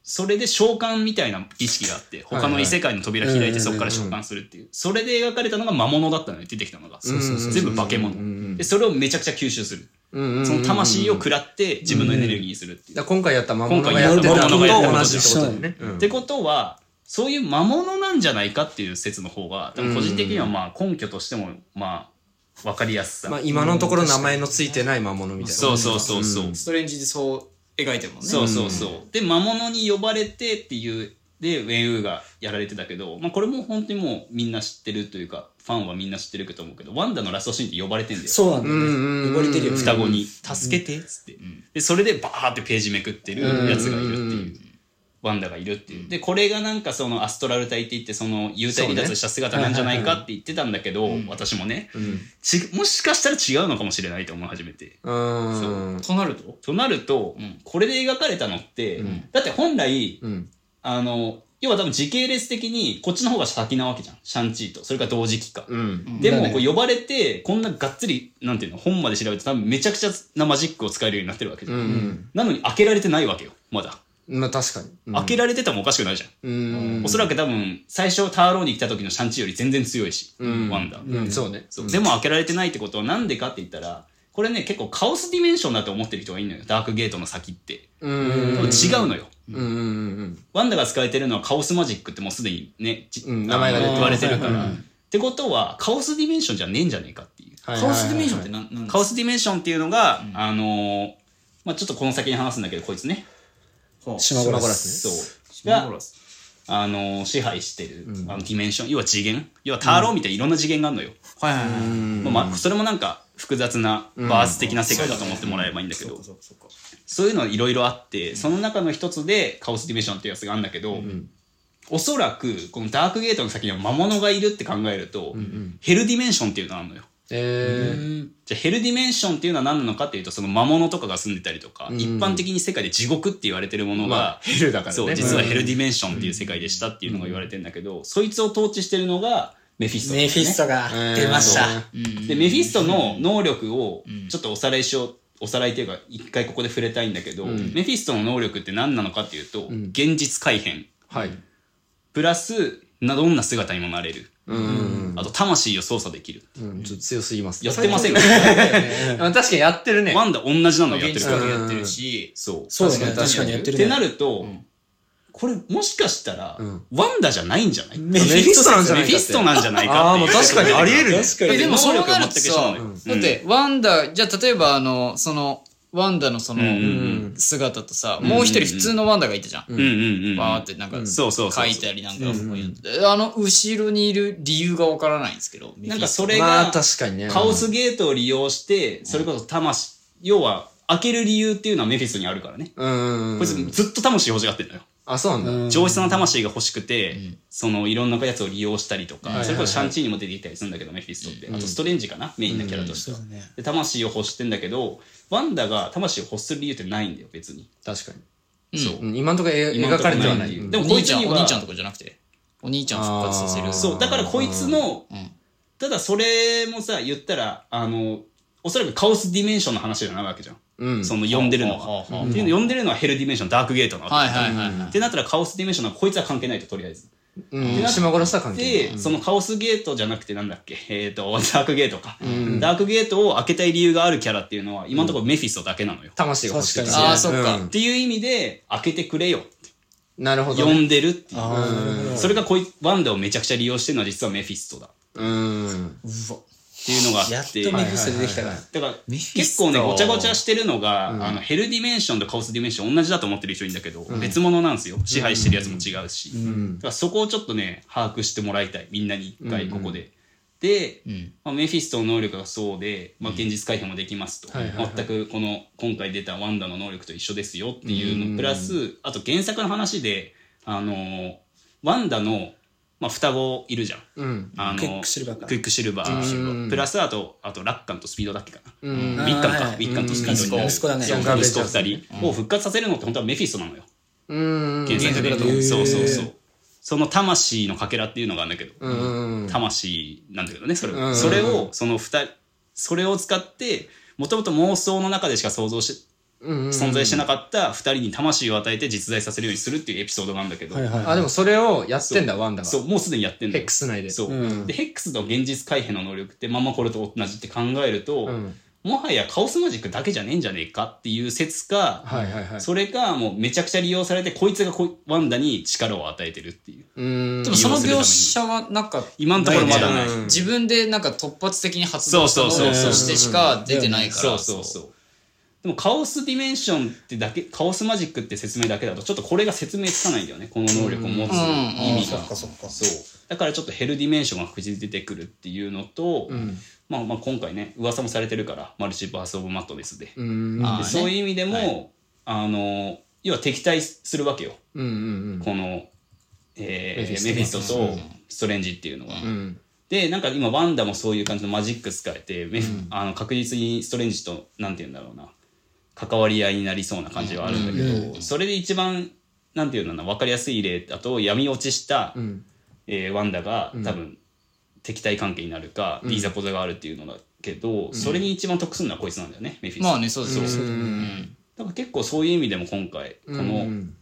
それで召喚みたいな儀式があって、他の異世界の扉開いてそこから召喚するっていう。それで描かれたのが魔物だったのよ、出てきたのが。全部化け物。で、それをめちゃくちゃ吸収する。うんうん。その魂を食らって自分のエネルギーにするっていう。今回やった魔物が今回やった魔物がやった同じってことだよね。うんってことは、そういう魔物なんじゃないかっていう説の方が、多分個人的にはまあ根拠としても、まあ、わかりやすさ。まあ今のところ名前のついてない魔物みたいな。そうそうそうそう。ストレンジでそう描いてるもんねそうそうそう。で、魔物に呼ばれてっていう、で、ウェン・ウーがやられてたけど、まあこれも本当にもうみんな知ってるというか、ファンはみんな知ってると思うけど、ワンダのラストシーンって呼ばれてんだよ。そうなんだよね呼ばれてるよ双子に、助けてっつって。で、それでバーってページめくってるやつがいるっていう。ワンダがいるっていう。で、これがなんかそのアストラル体って言って、その幽体離脱した姿なんじゃないかって言ってたんだけど、私もね、ちもしかしたら違うのかもしれないと思い始めて。うん。となると？となると、これで描かれたのって、だって本来、うん。あの、要は多分時系列的にこっちの方が先なわけじゃん。シャンチーと。それから同時期か。うん。でも、こう呼ばれて、こんながっつり、なんていうの、本まで調べて多分めちゃくちゃなマジックを使えるようになってるわけじゃん。うん。なのに開けられてないわけよ、まだ。まあ確かに。開けられててもおかしくないじゃん。うん。おそらく多分、最初ターローに来た時のシャンチーより全然強いし、んワンダ。うん、そうね。そうでも開けられてないってことはなんでかって言ったら、これね、結構カオスディメンションだと思ってる人がいるのよ。ダークゲートの先って。うん。違うのよ。うんうんうんワンダが使えてるのはカオスマジックってもうすでにね、ちうん名前が出てる言われてるから。ってことは、カオスディメンションじゃねえんじゃねえかっていう。はいカオスディメンションって何なんカオスディメンションっていうのが、あのーまあちょっとこの先に話すんだけど、こいつね。シュマゴラス。そう。が、あのー支配してる、あのディメンション、要は次元？要はターローみたいにいろんな次元があるのよ。はいはいはいまあまあ、それもなんか複雑なバース的な世界だと思ってもらえればいいんだけど、そういうのいろいろあって、その中の一つでカオスディメンションっていうやつがあるんだけど、おそらくこのダークゲートの先には魔物がいるって考えると、ヘルディメンションっていうのがあるのよ。えー。じゃあヘルディメンションっていうのは何なのかっていうとその魔物とかが住んでたりとか、一般的に世界で地獄って言われてるものが、まあ、ヘルだからね。そう実はヘルディメンションっていう世界でしたっていうのが言われてるんだけど、そいつを統治してるのがメフィストね、メフィストが出ました。で、メフィストの能力をちょっとおさらいしよう、おさらいっていうか、一回ここで触れたいんだけど、メフィストの能力って何なのかっていうと、現実改変、はい。プラス、などんな姿にもなれる。うん。あと、魂を操作できる。うん、ちょっと強すぎます。やってませんかあ 確かにやってるね。ワンダ同じなのやって現るから。やってるしそう。そうだね。確かに確かにやってるね。ってなると、これもしかしたら、ワンダじゃないんじゃない？メメフィストなんじゃないかってフィストなんじゃないかああ、っていう。もう確かにあり得るね。確かにえでもそうなると能力が全く一緒なさのよだってワンダじゃあ例えばあのそのワンダのそのん姿とさ、もう一人普通のワンダがいたじゃん。うんうんうん。バーってなんかそうそうそう書いたりなんか、あの後ろにいる理由がわからないんですけど。なんかそれまあが、確かにね。カオスゲートを利用して、それこそ魂、要は、開ける理由っていうのはメフィストにあるからね。うん。こいつずっと魂欲しがってんのよ。あ、そうなんだ。上質な魂が欲しくて、そのいろんなやつを利用したりとか、はいはいそれこそシャンチーにも出てきたりするんだけど、メフィストって。あとストレンジかな、メインなキャラとしては。で魂を欲してんだけど、ワンダが魂を欲する理由ってないんだよ、別に。確かに。そう。うん今んところ描今んとこかれてはない。ないうんでもお兄ちゃん、こいつにはお兄ちゃんとかじゃなくて、お兄ちゃん復活させる。そう、だからこいつの、ただそれもさ、言ったら、あの、おそらくカオスディメンションの話じゃないわけじゃん。うん。その呼んでるのはっていうの呼んでるのはヘルディメンション、ダークゲートなわけ。はいはいはいはい。ってなったらカオスディメンションはこいつは関係ないと、とりあえず。うん。島殺しは関係ない。で、そのカオスゲートじゃなくてなんだっけ、えっ、と、ダークゲートか、ダークゲートを開けたい理由があるキャラっていうのは、今のところメフィストだけなのよ。魂が欲しい。確かにあーそっかうんっていう意味で、開けてくれよってなるほどね。呼んでるっていう。あそれがこいワンダをめちゃくちゃ利用してるのは実はメフィストだ。うん。っていうのがあって。やっとメフィスト出てきたから。だから結構ねごちゃごちゃしてるのが、あのヘルディメンションとカオスディメンション同じだと思ってる人いるんだけど、別物なんですよ。支配してるやつも違うし、だからそこをちょっとね把握してもらいたい。みんなに一回ここで。で、まあ、メフィストの能力がそうで、まあ、現実改変もできますと、全くこの今回出たワンダの能力と一緒ですよっていうの。プラスあと原作の話であのーワンダの、まあ、双子いるじゃん。うん。あのクイックシルバーか。クイックシルバー。うん。プラスあとあとウィッカンとスピードだっけかな、うん。ウィッカンか、はい。ウィッカンとスピードに息子だね。息子二人。を復活させるのって本当はメフィストなのよ。うん。原作で。そうそうそう。その魂のかけらっていうのがあるんだけど、うん。魂なんだけどねそれ,、うん。それをその二人それを使ってもともと妄想の中でしか想像しうん。存在してなかった二人に魂を与えて実在させるようにするっていうエピソードがあるんだけど、はいはい。あ、でもそれをやってんだ、ワンダが。そうもうすでにやってんだヘよックス内で。そう、うんでヘックスの現実回避の能力ってまんまこれと同じって考えると、うんもはやカオスマジックだけじゃねえんじゃねえかっていう説か、はいはいはい。それかもうめちゃくちゃ利用されてこいつがこいワンダに力を与えてるっていううん。でもその描写はなんか、今のところまだない、うん自分でなんか突発的に発動したそうそうそう能力としてしか出てないから。そうそうそうでもカオスディメンションってだけカオスマジックって説明だけだとちょっとこれが説明つかないんだよね。この能力を持つ意味が、そっかそっか。そう。だからちょっとヘルディメンションが確実に出てくるっていうのと、まあまあ今回ね噂もされてるからマルチバース・オブ・マットネスで,、うん。あーね。でそういう意味でも、あの要は敵対するわけよ。うんうんこの、えーメフィストとストレンジっていうのは。うん。うん。でなんか今ワンダもそういう感じのマジック使えて、メフあの確実にストレンジとなんて言うんだろうな関わり合いになりそうな感じはあるんだけど、それで一番なんていうのかな分かりやすい例だと闇落ちした、ん。えーワンダが多分、敵対関係になるか、いざこざがあるっていうのだけど、それに一番得するのはこいつなんだよねメフィス。ト。まあね、そうですそうです。だから結構そういう意味でも今回この、うん。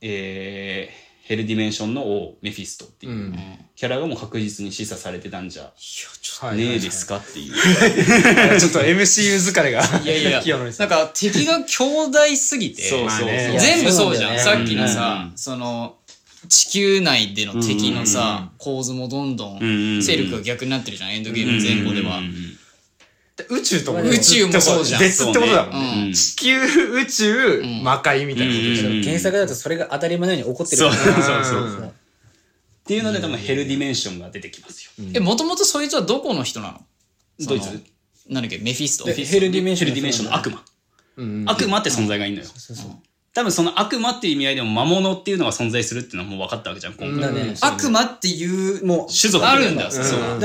えーヘルディメンションの王メフィストっていう。キャラがもう確実に示唆されてたんじゃはいねえですかっていう。ちょっと MCU 疲れが。いやいや、なんか敵が強大すぎて、そうそう全部そうじゃん。さっきのうさん、その、地球内での敵のさ、構図もどんどうんん勢力が逆になってるじゃん、エンドゲーム前後ではうん。うんうん宇宙とも宇宙もそうじゃん。別ってことだもんね。そうね。うん。地球、宇宙、魔界みたいな。ことでしょ。うん。原作だとそれが当たり前のよう。に起こってるから。そう。そう。うんそう。っていうので多分ヘルディメンションが出てきますよ。え、もともとそいつはどこの人なの？どいつなんだっけ、メフィスト？でヘルディメンション。ヘルディメンションの悪魔。うん。悪魔って存在がいいのよ。多分その悪魔っていう意味合いでも魔物っていうのが存在するっていうのはもう分かったわけじゃん、今回。悪魔っていう、もう、種族あるんだ。そう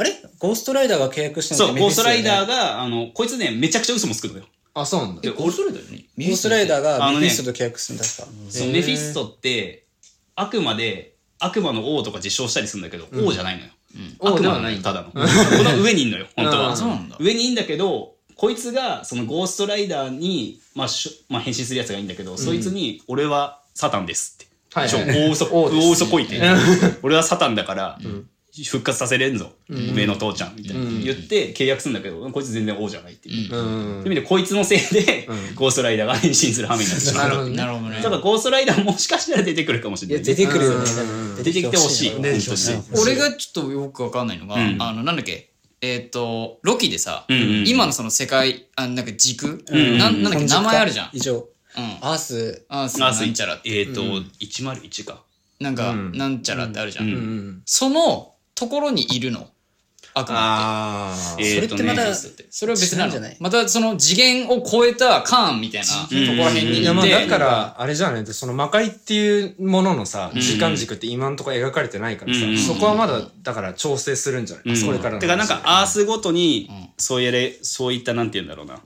あれ？ゴーストライダーが契約したそう、ゴーストライダーが。が、あの、こいつね、めちゃくちゃ嘘もつくのよ。あ、そうなんだ。ゴーストライダーだよね。ゴーストライダーがあのねメフィストと契約するんだった。そうメフィストって、あくまで、悪魔の王とか自称したりするんだけど、王じゃないのよ。王悪魔ではないんだ。ただの。この上にいんのよ、本当は。うんそうなんだ上にいんだけど、こいつが、そのゴーストライダーに、まあ、しょまあ、変身するやつがいいんだけど、そいつに、俺はサタンですって。はいはい大嘘、王です大嘘こいて。俺はサタンだから、復活させれんぞ。上の父ちゃん、みたいな。言って契約するんだけど、こいつ全然王じゃないっていう。うん。そういう意味で、こいつのせいで、ゴーストライダーが変身する羽目になってしまう。なるほどね。なるほどねだ。から、ゴーストライダーもしかしたら出てくるかもしれない。出てくるよね。出てきてほしい。俺がちょっとよくわかんないのが、うんあの、なんだっけ、えっ、と、ロキでさ、うんうん今のその世界、あなんか軸、うんなんなんだっけ、名前あるじゃん。以上。うん。アース。アースあなんちゃらって。えっと、101か。なんか、うんなんちゃらってあるじゃん。うんうん。そのところにいるの。悪魔っああ。えー。とねそれってまた、て。それは別なんじゃない。またその次元を超えたカーンみたいなとこ元ろら辺にいて。いやまあだから、あれじゃない？その魔界っていうもののさ、ん。時間軸って今んとこ描かれてないからさ、うん。そこはまだ、だから調整するんじゃない、それからのてかなんかアースごとにうん。そうやれそういったなんて言うんだろうな。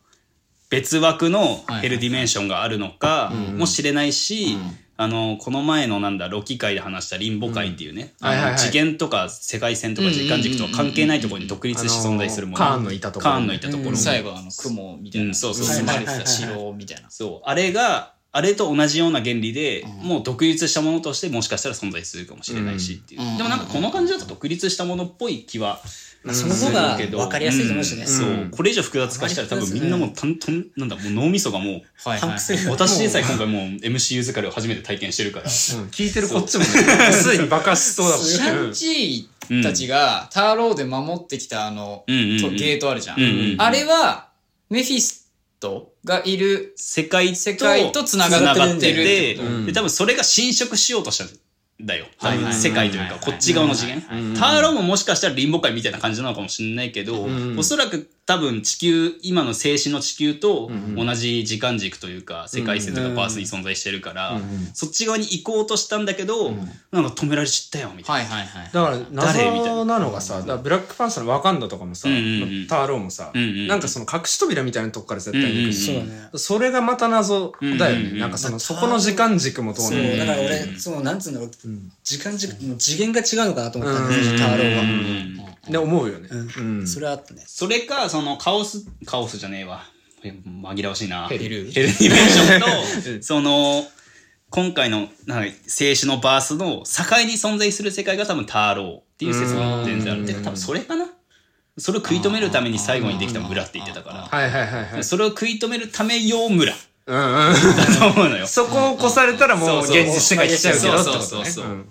別枠のヘルディメンションがあるのかもしれないし、あのこの前のなんだロキ界で話したリンボ界っていうね、うん。はいはい次元とか世界線とか時間軸とか関係ないところに独立して存在するもの、あのカーンのいたところ。カーンのいたところ、うん。最後あの雲みたいな。うん。そうそう包まれてたはいはいはいはい城みたいな。そう。あれがあれと同じような原理で、もう独立したものとしてもしかしたら存在するかもしれないしっていう、うん。でもなんかこの感じだと独立したものっぽい気はまあその方が分かりやすいと思うしね。ん。そう、これ以上複雑化したら多分みんなもうたんとんなんだもう脳みそがもうはいはいパンクするよ。私でさえ今回もう MC 疲れを初めて体験してるから。うん聞いてるこっちもね、すでに爆発しそうだもんシャンチーたちがターローで守ってきたあの、うんうんうん。とゲートあるじゃん。うんうんうん。あれは、メフィストがいる世界と世界と繋がってるっててうん。で多分それが侵食しようとしたんだよ。はいはい。世界というかはいこっち側の次元。うんターロももしかしたらリンボ界みたいな感じなのかもしれないけどうん。おそらく多分地球今の静止の地球とん同じ時間軸というか世界線とかバースに存在してるからうんそっち側に行こうとしたんだけどなんか止められちったよみたいな。はいはいはい。だから誰？みたい謎な。のがさ、ブラックパンサーのワカンダとかもさ、ターローもさ、なんかその隠し扉みたいなとこから絶対に行くし、そうだね。それがまた謎だよね。なんかその、そこの時間軸もどうそう、なのだから俺、その、なんつうんだろう、時間軸、次元が違うのかなと思ったんですよ、ターローは。うんで思うよね。うん。うん。それはあったね。それかそのカオスカオスじゃねえわ。え紛らわしいな。ヘル。ヘル。ヘルディメンションとその今回のなんか正史のバースの境に存在する世界が多分ターローっていう説が全然ある。で多分それかな。それを食い止めるために最後にできた村って言ってたかはいはいはいはい。らそれを食い止めるため用村。だうん。うん。と思うのよそこを越されたらもうそうそう現実世界来ちゃうけどってことね。そうそうそうそううん。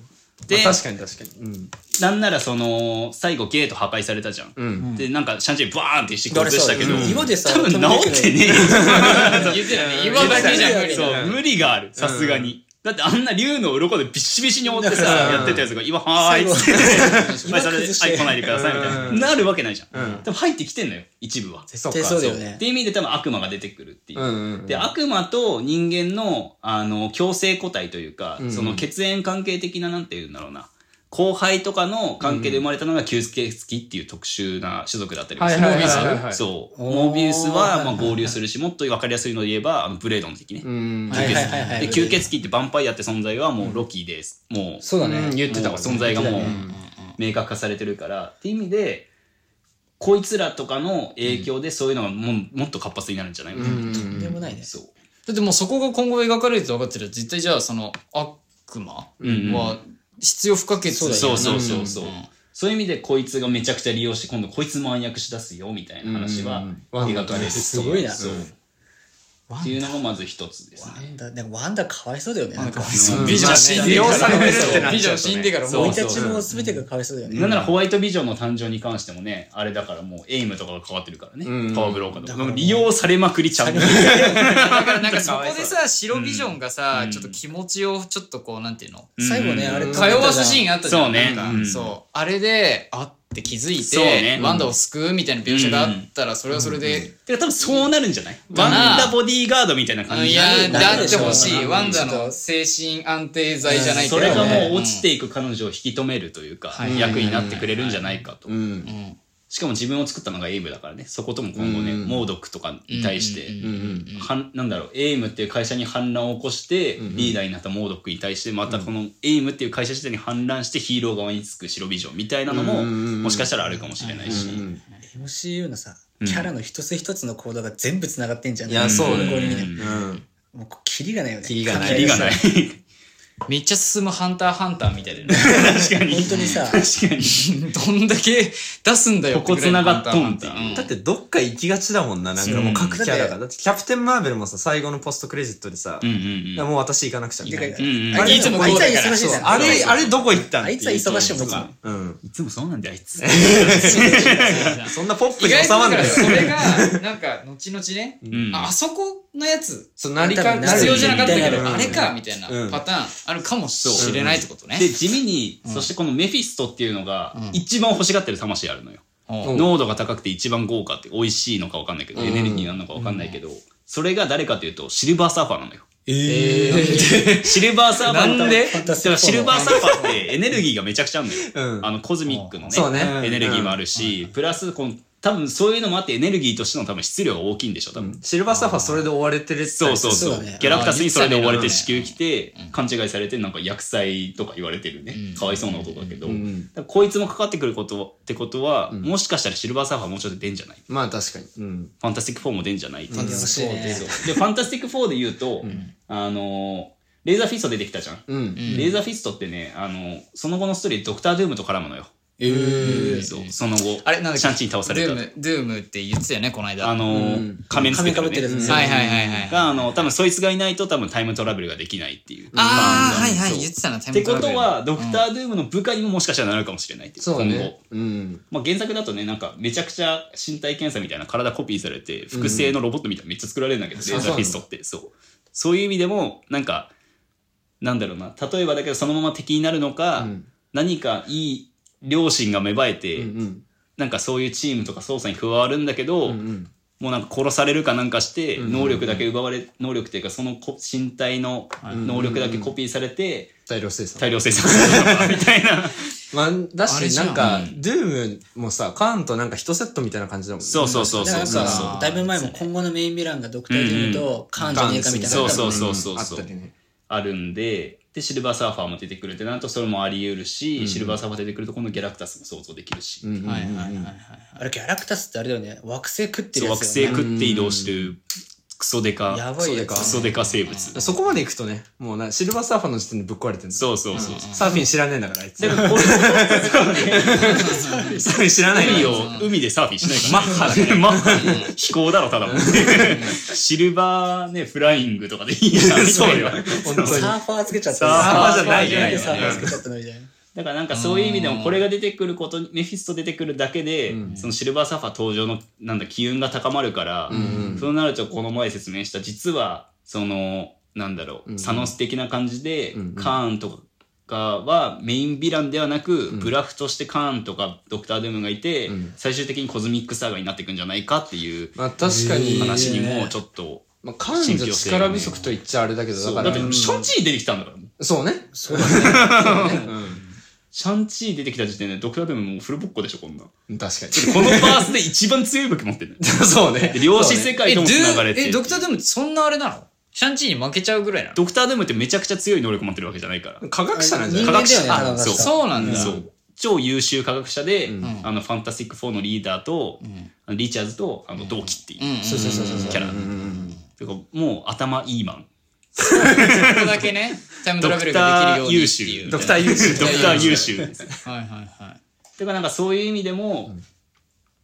でまあ確かに確かに。うんなんならその最後ゲート破壊されたじゃん、うん。でなんかシャンチーバーンってして崩したけど、うん岩でさ多分直ってねえ。よ言ってたね。岩だけじゃ無理そだ。う、無理がある、さすがに。だってあんな竜の鱗でビシビシに覆ってさ、うん。やってたやつが、今、はーいっつって、岩それはい、来ないでください、みたいうん。な。なるわけないじゃん。うん。でも入ってきてんのよ、一部は。そっ絶対そうだよね。っていう意味で多分悪魔が出てくるっていう。うんうんうん。で、悪魔と人間の、あの、共生個体というか、ん。その血縁関係的な、なんて言うんだろうな。後輩とかの関係で生まれたのが吸血鬼っていう特殊な種族だったりもする。はいはいはいはいはいそう。モービウスはまあ合流するし、もっと分かりやすいので言えば、あのブレードの敵ね。うん。はいはいはいはいで吸血鬼ってヴァンパイアって存在はもうロキです。もうそうだね。うん言ってた存在がもう明確化されてるからっていう意味でこいつらとかの影響でそういうのがもうもっと活発になるんじゃないかな、うんとんでもないね。そうだってもうそこが今後描かれると分かってる絶対じゃあその悪魔うんうんは必要不可欠だよね。そうそうそうそう、ん。そういう意味でこいつがめちゃくちゃ利用して今度こいつも暗躍し出すよみたいな話はうん。描かれる。すごいな。そうっていうのがまず一つですね。ワンダ、でもワンダかわいそうだよね。なんか、うん。ビジョン死んでからされてるってなっちゃうとねビジョン死んでからもうそう生い立ちも全てがかわいそう。だよね。なんならホワイトビジョンの誕生に関してもね、あれだからもうエイムとかが変わってるからね。うん。パワーブローカーとか。利用されまくりちゃう。だからなんかそこでさ白ビジョンがさ、うんちょっと気持ちをちょっとこうなんていうの？最後ね、うん。あれ、通わすシーンあったじゃん。そうね。そう。あれであって気づいそうね。てワンダを救うみたいな描写があったらそれはそれでてか多分そうなるんじゃない？ワンダボディーガードみたいな感じい？やになる。だってほしいうんワンダの精神安定剤じゃないけど。それがもう落ちちていく彼女を引き止めるというか、はい。役になってくれるんじゃないかと。う。ん。しかも自分を作ったのがエイムだからね、そことも今後ね、うん。モードックとかに対して、なんだろう、エイムっていう会社に反乱を起こして、リーダーになったモードックに対して、またこのエイムっていう会社自体に反乱してヒーロー側につく白ビジョンみたいなのも、うんもしかしたらあるかもしれないし。MCU のさ、キャラの一つ一つの行動が全部繋がってんじゃん。い？やそうだよこにね。もう、キリがないよね。キリがない。キリがない。めっちゃ進むハンターハンターみたいだよね。確かに。本当にさ、確かに。どんだけ出すんだよここ繋がっとんだってどっか行きがちだもんな、なんかもう各キャラが。だってキャプテン・マーベルもさ、最後のポストクレジットでさ、うんうんいやもう私行かなくちゃみたいな。あいつも忙しい。あれ、あれどこ行ったんあいつは忙しいもんな。うん。いつもそうなんだよ、あいつ。そんなポップ意に収まんないよ。それが、なんか、後々ね、うんあ、あそこのやつ、そう、なりか、必要じゃなかったけど、うん。あれか、みたいなうん。パターンあるかもしれないってことね。で、地味に、そしてこのメフィストっていうのが、一番欲しがってる魂あるのよ。うん。濃度が高くて一番豪華って美味しいのか分かんないけど、エネルギーなのか分かんないけど、それが誰かというとシルバーサーファーなのよ。シルバーサーファーなんでシルバーサーファーってエネルギーがめちゃくちゃあるのよ。うん。あのコズミックのねエネルギーもあるし、プラスこの多分そういうのもあってエネルギーとしての多分質量が大きいんでしょ多分。シルバーサーファーそれで追われてるってそうそうそう。そうだねギャラクタスにそれで追われてあー地球来て、勘違いされて、なんか厄災とか言われてるね。かわいそうな男だけど。んだからこいつもかかってくることってことは、もしかしたらシルバーサーファーもうちょっと出んじゃないまあ確かに。うん。ファンタスティック4も出んじゃないっていう出てほしいねそうで、ファンタスティック4で言うと、あのー、レーザーフィスト出てきたじゃん。うん。レーザーフィストってね、あの、その後のストーリーでドクター・ドゥームと絡むのよ。えーそうその後、あれ、なんだシャンチーに倒された。ドゥーム、ドゥームって言ってたよね、この間。あのー、仮面つけてる、仮面被ってるやつはいはいはいはい。が、あの、多分そいつがいないと多分タイムトラベルができないっていう。ああ、はいはい、言ってたな、タイってムトラベルことは、ドクター・ドゥームの部下にももしかしたらなるかもしれないっていう。今そうね後。。うん。まあ、原作だとね、なんかめちゃくちゃ身体検査みたいな体コピーされて、複製のロボットみたいなのめっちゃ作られるんだけど、レーザーフィストって。そう。そういう意味でも、なんか、なんだろうな、例えばだけどそのまま敵になるのか、ん何かいい良心が芽生えて、うん。なんかそういうチームとか操作に加わるんだけど、うん。もうなんか殺されるかなんかして、能力だけ奪われ、能力っていうかそのこ身体の能力だけコピーされて、大量生産。大量生産 みたいな。まあ、だし、なんか、ドゥームもさ、カーンとなんか一セットみたいな感じだもんね。そうそうそうそうだいぶ前も今後のメインヴィランがドクター・ドゥームとカーンじゃねえかみたいな。そうそうう。そうそうそうあったりね。あるんで、で、シルバーサーファーも出てくるってなると、それもあり得るし、シルバーサーファー出てくると、今度ギャラクタスも想像できるし、うん。はいはいはいはい。あれ、ギャラクタスってあれだよね。惑星食ってそう惑るやつよね。星食って移動してるクソデカ、やばいやつクソデカ生物。そこまで行くとね、もうな、シルバーサーファーの時点でぶっ壊れてるそうそうそう。サーフィン知らねえんだから、あいつ。サーフィン知らないよ。海を、海でサーフィンしないから。マッハだね。マッハ。飛行だろ、ただもん。シルバーね、フライングとかでいいじゃん。そうよ。サーファーつけちゃった。サーファーじゃないサーファーよサーファーつけちゃったのみたいな。だからなんかそういう意味でもこれが出てくることにメフィスト出てくるだけで、そのシルバーサーファー登場のなんだ機運が高まるから、そうなるとこの前説明した実はそのなんだろう、サノス的な感じで、カーンとかはメインヴィランではなく、ブラフとしてカーンとかドクター・ドゥームがいて、最終的にコズミックサーガになっていくんじゃないかっていうまあ確かに、話にもちょっと、まあ、カーンじゃ力不足と言っちゃあれだけど、だから、だってシャンチー出てきたんだから。そうね。そうだね。シャンチー出てきた時点でドクター・ドゥームもうフルボッコでしょこんなん確かに。このバースで一番強い武器持ってる。そうねで。量子世界とも繋がれゥて。え、ドクタードゥームってそんなあれなの？シャンチーに負けちゃうぐらいなの？ドクター・ドゥームってめちゃくちゃ強い能力持ってるわけじゃないから。科学者なんじゃない？科学者そうそうなんだ。そう。超優秀科学者で、あの、ファンタスティック4のリーダーと、あのリチャーズと、あの、同期っていうそうそうそうそう。キャラ。てかもう頭いいマン。そこだけね、タイムトラベルができるようにっていう。ドクター優秀。ドクター優秀です。はいはいはい。てかなんかそういう意味でも、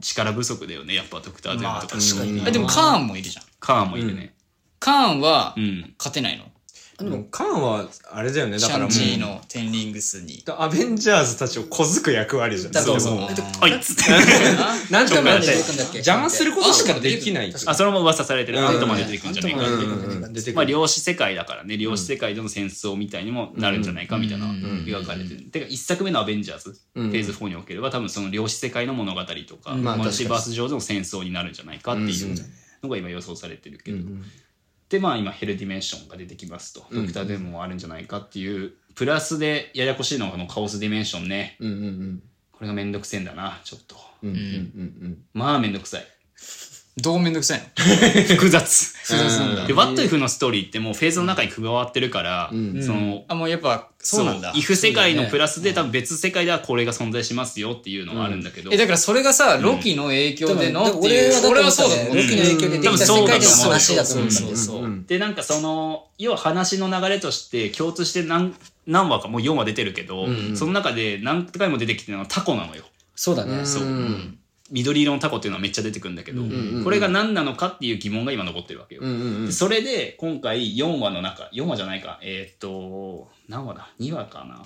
力不足だよね、やっぱドクター・ドゥームとか。まあ確かにでもカーンもいるじゃん。カーンもいるね。カーンはうん。勝てないの？でも、カーンは、あれだよね。だからもう。シャンチ、ーのテンリングスに。アベンジャーズたちを小づく役割じゃん。だそうもう。あいつ。って。なんとかって出て。くんだっけ邪魔することしかできない。あ、それも噂されてる。アントマンで出てくるんじゃないかって。うん。出てくまあ、る。量子世界だからね、量子世界での戦争みたいにもなるん。じゃないかみたいな描かれてる。てか、一作目のアベンジャーズ、フェーズ4におければ、多分その量子世界の物語とか、まあマルチバース上での戦争になるん。じゃないかっていうのが今予想されてるけど。で、まあ今、ヘルディメンションが出てきますと。ドクターデーモンもあるんじゃないかっていう。プラスでややこしいのがこのカオスディメンションね。うんうんうん。これがめんどくせえんだな、ちょっと。うんうんうんまあめんどくさい。どうめんどくさいの？複雑。複雑なんだ。で、ワットイフのストーリーってもうフェーズの中に加わってるから、その、あ、もうやっぱ、そうなんだ。イフ世界のプラスで多分別世界ではこれが存在しますよっていうのがあるんだけど、え、だからそれがさ、ロキの影響でのっていう。俺はだと思ったね俺はそうだと思う。ロキの影響でできた世界での話だと思ったんだよそうそうそう。でなんかその要は話の流れとして共通して何何話かもう4話出てるけど、その中で何回も出てきてるのはタコなのよ。そうだね。そう、ん緑色のタコっていうのはめっちゃ出てくるんだけど、これが何なのかっていう疑問が今残ってるわけよ、それで今回4話の中4話じゃないか。えーっと何話だ？2話かな、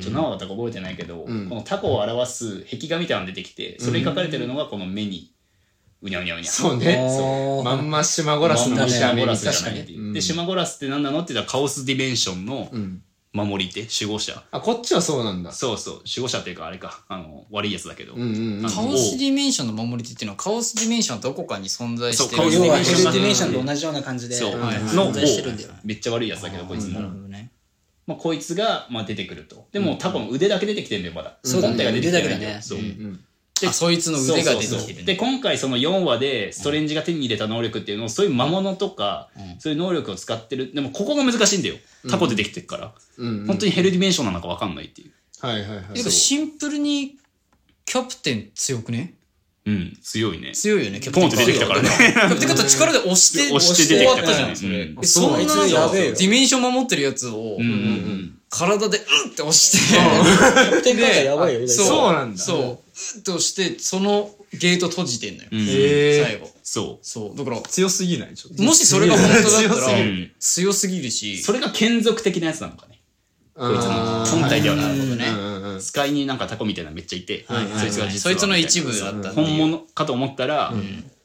ちょ何話だったか覚えてないけど、ん。このタコを表す壁画みたいなのが出てきてそれに書かれてるのがこの目にうにゃうにゃうにゃ。そうね。おーまんま島ゴラスのゴラスじゃないっていう、確かに。でシマゴラスって何なの？って言ったらカオスディメンションのん守り手守護者。あこっちはそうなんだ。そうそう。守護者っていうかあれか。あの悪いやつだけど、うんうんうん。カオスディメンションの守り手っていうのはカオスディメンションはどこかに存在してる。そうカオスディ要はヘルメンション。ディメンションと同じような感じでそう、はいの存在してるんだよ。めっちゃ悪いやつだけどこいつも、なるほどね。まあ、こいつが、まあ、出てくると。でもタコの腕だけ出てきてんだよまだ、そうだね。本体が出てきてないんだ腕だけだね。よそう、うんあそいつの腕が出てそうそうそう。きてるで今回その4話でストレンジが手に入れた能力っていうのをそういう魔物とか、そういう能力を使ってる。でもここが難しいんだよ。タコ出てきてるから、うんうん。本当にヘルディメンションなのか分かんないっていう。はいはいはい。シンプルにキャプテン強くね？うん。強いね。強いよねキャプテン。ポンって出てきたからね。キャプテン肩力で押して押して出てきたからね。終わったじゃんうん。えそんなディメンション守ってるやつをうんうんうん体でうんって押して。キャプテンカーがやばいよ。そう。そうなんだ。そう。うんって押してそのゲート閉じてんのよ。うん。最後。そそう。だから強すぎない？ちょっと。もしそれが本当だった強すら強すぎるうし。それが眷属的なやつなのかね。ここいつの本体ではなるほどね使いになんかタコみたいなのめっちゃいて、はいはいそいつが実はそいつの一部だった本物かと思ったら、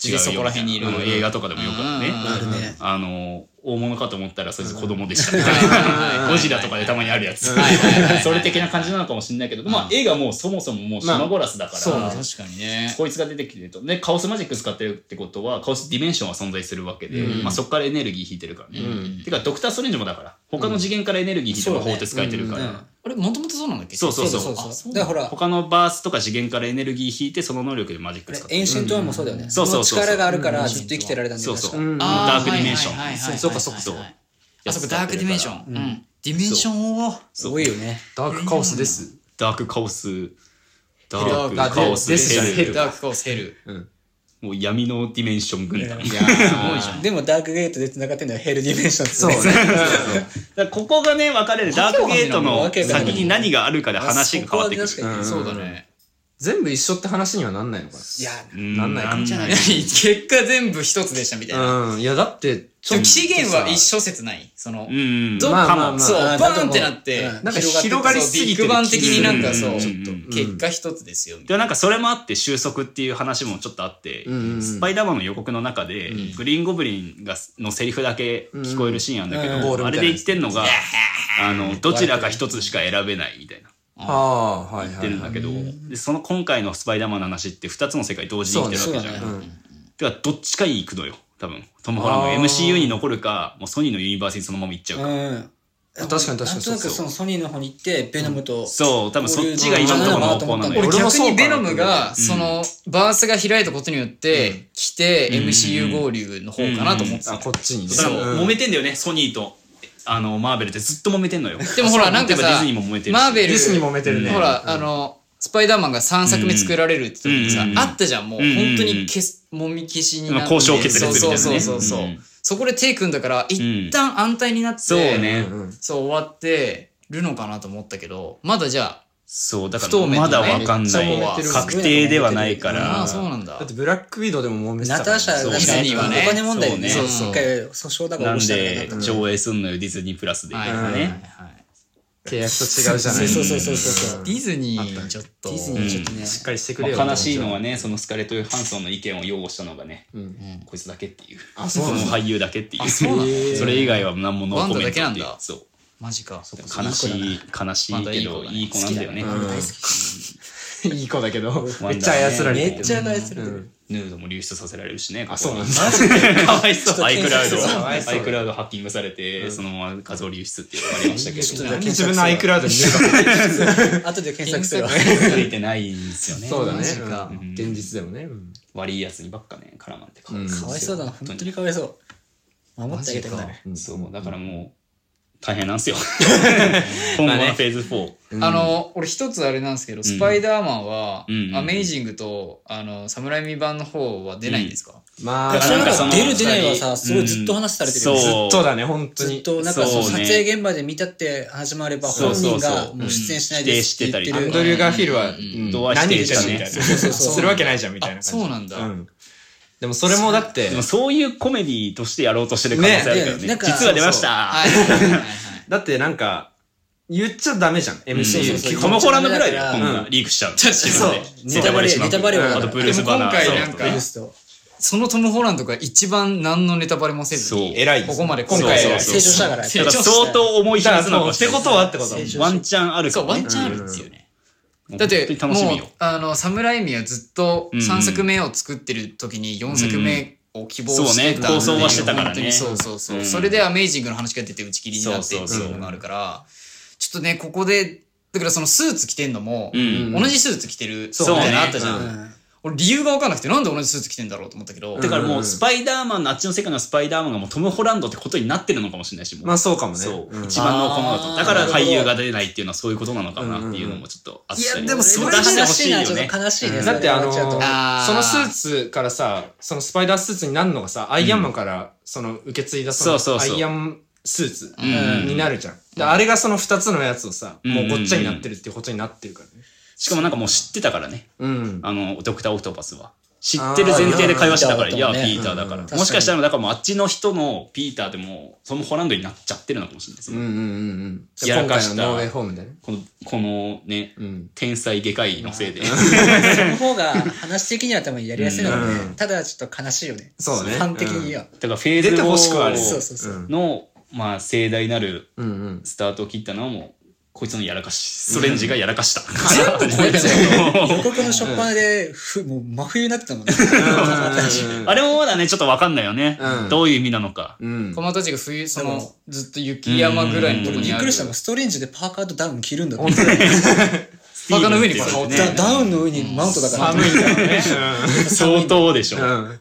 違うよそこら辺にいる映画とかでもよくあるね、うん。あるね。あの大物かと思ったらそいつ子供でした。みたいないゴジラとかでたまにあるやつ。それ的な感じなのかもしれないけど、まあ絵がもうそもそももうシマゴラスだから、確かにね。こいつが出てきてると。でカオスマジック使ってるってことはカオスディメンションは存在するわけで、まあ、そこからエネルギー引いてるからね、てかドクター・ストレンジもだから他の次元からエネルギー引いてる法手使えてるから、うんあれもともとそうなんだっけ？そうそうそう。そうそうだからほら、他のバースとか次元からエネルギー引いてその能力でマジック使ってる。エンシェントワンもそうだよね。そうそうそう。の力があるからずっと生きてられたんだよ。そうそう、ダークディメンション、そうかそうかそうあそこダークディメンション。うん。ディメンションを。そう。多いよね。ダークカオスです。ダークカオス。ダークカオス。ヘル。ヘル。ダークカオスヘルもう闇のディメンション軍団。いやでもダークゲートで繋がってるのはヘルディメンションってそうね。だからここがね分かれる。ダークゲートの先に何があるかで話が変わってくる。そうだね全部一緒って話にはなんないのかいや、うん。なんないかんない結果全部一つでしたみたいな。なうん。いやだってちょっと期限は一緒説ない？そのうんどまあまあまあ。そうあバーンってなってうんなんか広がりすぎてる。ビッグバン的になんかそううん。ちょっと結果一つですよでなんかそれもあって収束っていう話もちょっとあって、スパイダーマンの予告の中で、グリーンゴブリンがのセリフだけ聞こえるシーンあるんだけど、あれで言ってんのが、あのどちらか一つしか選べないみたいなああはい言っはい。はいてるんだけど、でその今回のスパイダーマンの話って2つの世界同時に生きてるわけじゃん。そううん。てかどっちかに行くのよ多分。トム・ホランド MCU に残るかもうソニーのユニバースにそのまま行っちゃうか、うん。確かに確かになんとなくそのソニーの方に行って、ベノムと。そう多分そっちが今のところ濃厚なのよ俺逆にベノムが、その、バースが開いたことによって、来て、MCU 合流の方かなと思ってた。あ。こっちにね。揉めてんだよねソニーとあのマーベルってずっと揉めてんのよ。でもほら、なんかさ、ディズニーも揉めてるし。マーベル、ディズニー揉めてるね。ほら、あの、スパイダーマンが3作目作られるって時にさうん、あったじゃん、もう、うん本当に消す、もみ消しになって。交渉決裂みたいなね。そうそうそうそう。うんそこで手組んだから、一旦安泰になって、そうね、うんそう終わってるのかなと思ったけど、まだじゃあ、そうだからま明だわかんない確定ではないかあらあ、そうなんだ。だっ。てブラックウィドウでも揉めてたナターシャそうがディズニーはね。お金問題でね、そうね。一回訴訟だからなんで上映すんのよディズニープラスで。みたいなはいはいはい。ね契約と違うじゃない。そうそうそうそうそう。ディズニー、ちょっと。ディズニーちょっとね、しっかりしてくれよ。まあ悲しいのはねそのスカレット・ヨハンソンの意見を擁護したのがねこいつだけっていう。あそうなんだ。の俳優だけっていう。そうなんだ。それ以外は何もノーコメントっていう。ワンダだけなんだ。そうマジか。悲しい。悲しいけどいい子なんだよね。いい子だけどめっちゃ操られてる。めっちゃ愛されてる。うん。ヌードも流出させられるしねあそうなんだ。かわいそう。iCloud iCloud ハッキングされてそのまま画像流出っていうのがありましたけど。ちょっとなん。で自分の iCloud に入れた後で検索するわ。ついてないんですよね。そうだね。マジか。うん。現実でもね。うん。悪いやつにばっかね絡まれて。かわいうんそう。かわいそうだな、本当にかわいそう。守ってあげたくなる。そう。だからもう大変なんですよ。今後のフェーズ4あの、俺一つあれなんですけど、スパイダーマンはうん、アメイジングと、あの、サムライミ版の方は出ないんですか？まあ、それなんかそのが出る出ないはさ、すごいずっと話されてるずっとだね、本当に。ずっと、なんかそうね。撮影現場で見たって話もあれば、本人がもう出演しないですって言ってる。うん。アンドリュー・ガーフィールドは、何否定したみたいな。そうそうそう。するわけないじゃん、みたいな感じ。あそうなんだ。んでもそれもだってでも、そういうコメディとしてやろうとしてる可能性あるからね。ねなんか実は出ました。はいはいはいはい だってなんか、言っちゃダメじゃん、そう MCU そうそう基本トム・ホランドぐらいだよ、リークしちゃう。そうネタバレ、ネタバレは。あとブルース・バナー。今回なんか。そのトム・ホランドが一番何のネタバレもせずにそう偉いですここまで今回成長したから。相当重い秘だからってことはってことワンチャンある。ワンチャンあるっていうねうんだってもうよ。あの侍海はずっとうん。うん3作目を作ってる時に4作目を希望してたそうね。構想はしてたからね。そうそうそう、うん。それでアメイジングの話が出て打ち切りになってっていうのがあるからちょっとねここでだからそのスーツ着てんのも、うん。同じスーツ着てるそうねみたいなのあったじゃん、うん俺理由が分かんなくてなんで同じスーツ着てんだろうと思ったけど、だからもうスパイダーマンのあっちの世界のスパイダーマンがもうトム・ホランドってことになってるのかもしれないし、もう。まあそうかもね。そう、ん。一番のこのだと。だから俳優が出ないっていうのはそういうことなのかなっていうのもちょっとあったり。いやでもそれ出してほしいよちょっね。と悲しいね。だってあのあー。そのスーツからさ、そのスパイダースーツになるのがさ、アイアンマンからその受け継いだそのそうそうそう。アイアンスーツうん。になるじゃん。であれがその二つのやつをさ、うん。もうごっちゃになってるっていうことになってるからね。しかもなんかもう知ってたからね。うん。あの、ドクター・オクトパスは。知ってる前提で会話してたから、いや、ピピーターだから。うんもしかしたら、だからもうあっちの人のピーターでも、そのホランドになっちゃってるのかもしれないですね。うんうんうんうん。やらかした今回のノーウェイホームでね。この、このね、うん。天才外科医のせいで。その方が話的には多分やりやすいのかもねうん。ただちょっと悲しいよね。そうねファン的には。だからフェーズ出てほしくはある。そうそうそうの、まあ、盛大なるうんうん。スタートを切ったのはもう、こいつのやらかし、ストレンジがやらかした。こいつ予告の初っ端で、ふもう真冬になってたもんね。あれもまだね、ちょっとわかんないよね。うんどういう意味なのか。たちが冬そのずっと雪山ぐらいのとこにびっくりしたもん。ストレンジでパーカーとダウン着るんだ。パーカーの上にこダウンの上にマントだから。寒いからね。相当でしょ。うん。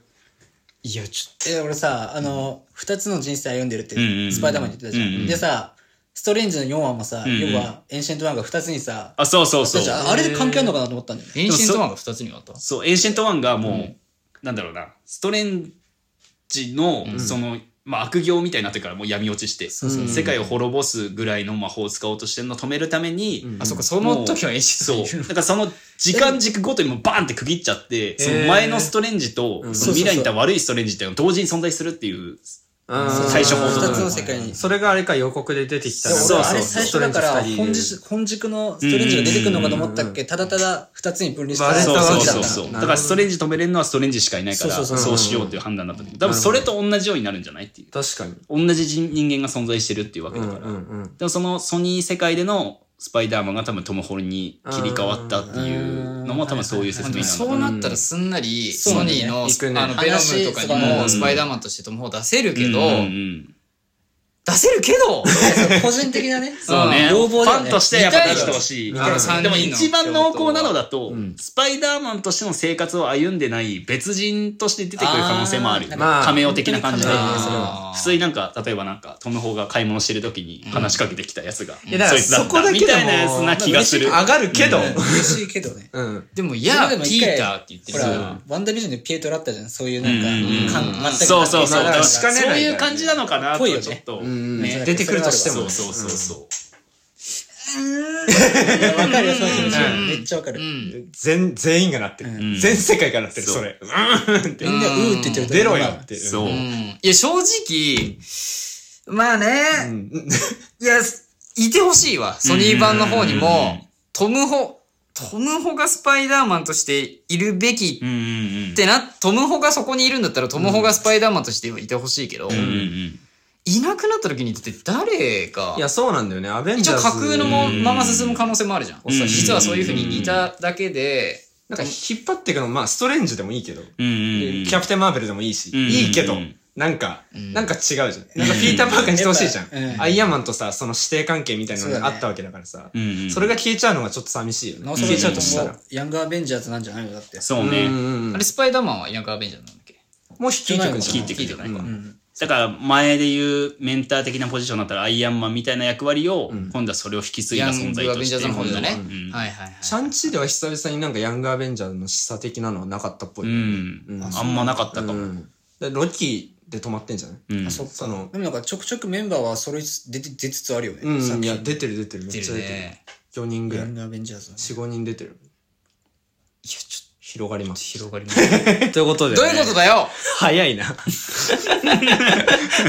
いやちょっえ、俺さ、あの、二つの人生歩んでるってスパイダーマンに言ってたじゃん。でさ、ストレンジの4話もさ、んうん。要は、エンシェントワンが二つにさ、あ、そうそうそう。あれで関係あるのかなと思ったんだよエンシェントワンが2つにあったそう、エンシェントワンがもう、なんだろうな、ストレンジの、その、まあ、悪行みたいになってからもう闇落ちして、世界を滅ぼすぐらいの魔法を使おうとしてるのを止めるために、あそっかその時はエンシェントワンそう。だからその時間軸ごとにもバーンって区切っちゃって、その前のストレンジと、その未来にいた悪いストレンジっていうのが同時に存在するっていう、最初報道二つの世界に。それがあれか予告で出てきたそう俺あれ最初だから本軸本軸のストレンジが出てくるのかと思ったっけ？ただただ二つに分離したそうわけだったそうそう。だからストレンジ止めれるのはストレンジしかいないから、そうしようっていう判断だった多分それと同じようになるんじゃないっていう。確かに。同じ人人間が存在してるっていうわけだから。うんうん。でもそのソニー世界でのスパイダーマンが多分トム・ホルンに切り替わったっていうのも多分そういう説明なそうなったらすんなりソニーのあのベノムとかにも話スパイダーマンとしてトム・ホー出せるけどうんうん出せるけど。個人的なね。そうね。要望ね。ファンとしてやっぱ出してほしい。でも一番濃厚なのだとん、スパイダーマンとしての生活を歩んでない別人として出てくる可能性もある。あカメオ的な感じで。普通になんか、例えばなんか、トム・ホーが買い物してる時に話しかけてきたやつが、いやだからそいつだった。そこだけでもみたいなやつな気がする。上がるけど。嬉しいけどね。うん。でもいやピーターって言ってる。ほらさワンダービジョンでピエトラあったじゃん。そういうなんうん。か全くそうそうそう。そういう感じなのかなと、ぽいよね。ちょっと。うんね出てくるとしてもね。そうそうそうそう。わかるよその気持ちうんめっちゃわかるうん全、全員がなってる。ん全世界がなってる、それ。うんって。みんなうーって言ってると出ろよって。そうう。うんいや正直まあねん。いやいてほしいわソニー版の方にうんもトム・ホトム・ホがスパイダーマンとしているべきうんうんうん。ってな、トム・ホがそこにいるんだったら、トム・ホがスパイダーマンとしてはいてほしいけど、うんうんうん。いなくなった時にだって誰が？い、や、そうなんだよね。アベンジ一応ャーズ。架空のもまま進む可能性もあるじゃん。ん実はそういう風に似ただけで、なんか引っ張っていくの、まあ、ストレンジでもいいけど。うんうんうん。キャプテン・マーベルでもいいし。うんいいけどうん、なんか、なんか違うじゃん。なんかピーター・パーカーにしてほしいじゃうんん。アイアンマンとさ、その師弟関係みたいなのがあったわけだからさうんうん。それが消えちゃうのがちょっと寂しいよね。なおさら消えちゃうとしたら。ヤングアベンジャーズなんじゃないの？だってそうね。うんうんうんあれスパイダーマンはヤングアベンジャーなんだっけ？もう引きてくんじゃん引いてくんじゃないか。だから前で言うメンター的なポジションだったらアイアンマンみたいな役割を、今度はそれを引き継いだヤン存在グアベンジャーとしてズの方だね。うんはいはいはい。シャンチーでは久々になんかヤングアベンジャーの示唆的なのはなかったっぽい。うん、あんまなかったかも、うんでロキで止まってんじゃない？うんあ、そっか。そのでもなんかちょくちょくメンバーは揃いつつ出て出つつあるよね。うん、いや、出てる出てる。め出っちゃ出てる。るね。4人ぐらい。ヤングアベンジャーズの。4、5人出てる。広がります。と広がります。ということで、どういうことだよ早いな。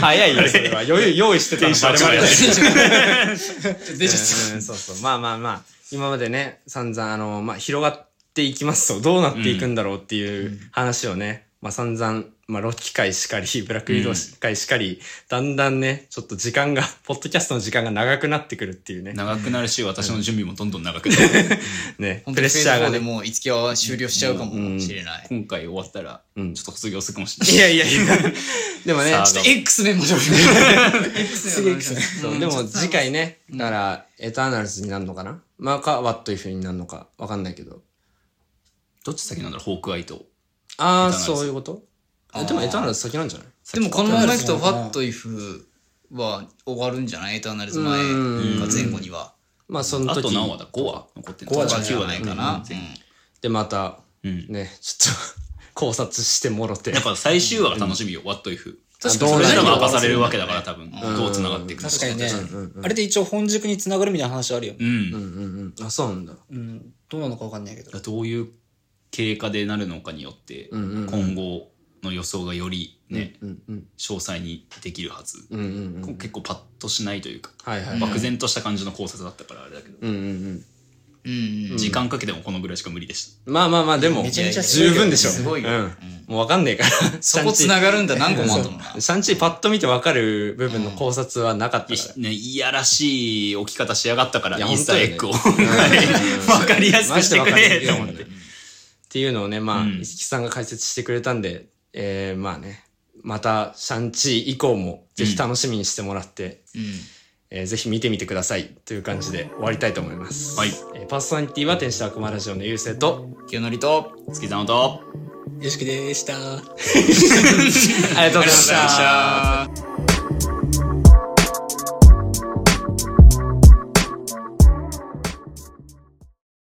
早いよ、それは。余裕、用意してたのバレバレだよ出ちゃっうんそうそう。まあまあまあ、今までね、散々、あの、まあ、広がっていきますと、どうなっていくんだろうっていう話をね、まあ散々、まあ、ロッキ会しかり、ブラックウィドウ会しかり、だんだんね、ちょっと時間が、ポッドキャストの時間が長くなってくるっていうね。長くなるし私の準備もどんどん長くなる。ね、本プレッ当にフェーズ4でシャーがね。もう五木は終了しちゃうかもしれない。今回終わったらうん。ちょっと卒業するかもしれない、いやいやいや。でもね、ちょっと X メンまですげえ X ね。そう、でも次回ね、だから、エターナルズになるのかな？まあか、ワットイフになるのか、わかんないけど。どっち先なんだろう？ホークアイとああ、そういうこと？あでもエターナルズ先なんじゃない？でもこのままいくと、ファットイフは終わるんじゃない？エターナルズ前か前後には。まあ、その時。あと何話だ？5話？残ってる5話じゃ9話だよねないかな。で、また、うん。ね、ちょっと考察してもろて。やっぱ最終話が楽しみよ、What If 確それらどうなるが明かされるわけだから多分。どう繋がっていくの確かにね、あれで一応本軸に繋がるみたいな話あるよ。ね。うん。うんうんうん。あ、そうなんだ。うん。どうなのかわかんないけど。どういう経過でなるのかによって今後の予想がよりねうんうん。詳細にできるはずうんうんうん。結構パッとしないというかはいはい。漠然とした感じの考察だったからあれだけどうんうんうん。うん。時間かけてもこのぐらいしか無理でしたまあまあまあ、でも、めちゃめちゃすごいよ十分でしょ。すごいようん。もうわかんねえから。そこ繋がるんだ何個もあったもんな。シャンチーパッと見てわかる部分の考察はなかったから。ねいやらしい置き方しやがったからイースターエッグを わかりやすくしてくれと思ってりやすいっていうのをね、まあ、うん石木さんが解説してくれたんで、えー、まあね、また、シャンチー以降も、ぜひ楽しみにしてもらって、うん。えーぜひ見てみてください。という感じで終わりたいと思います。はいえーパーソナリティは天使悪魔ラジオのゆうせいと、清則と、月さんとよしきで した。ありがとうございました。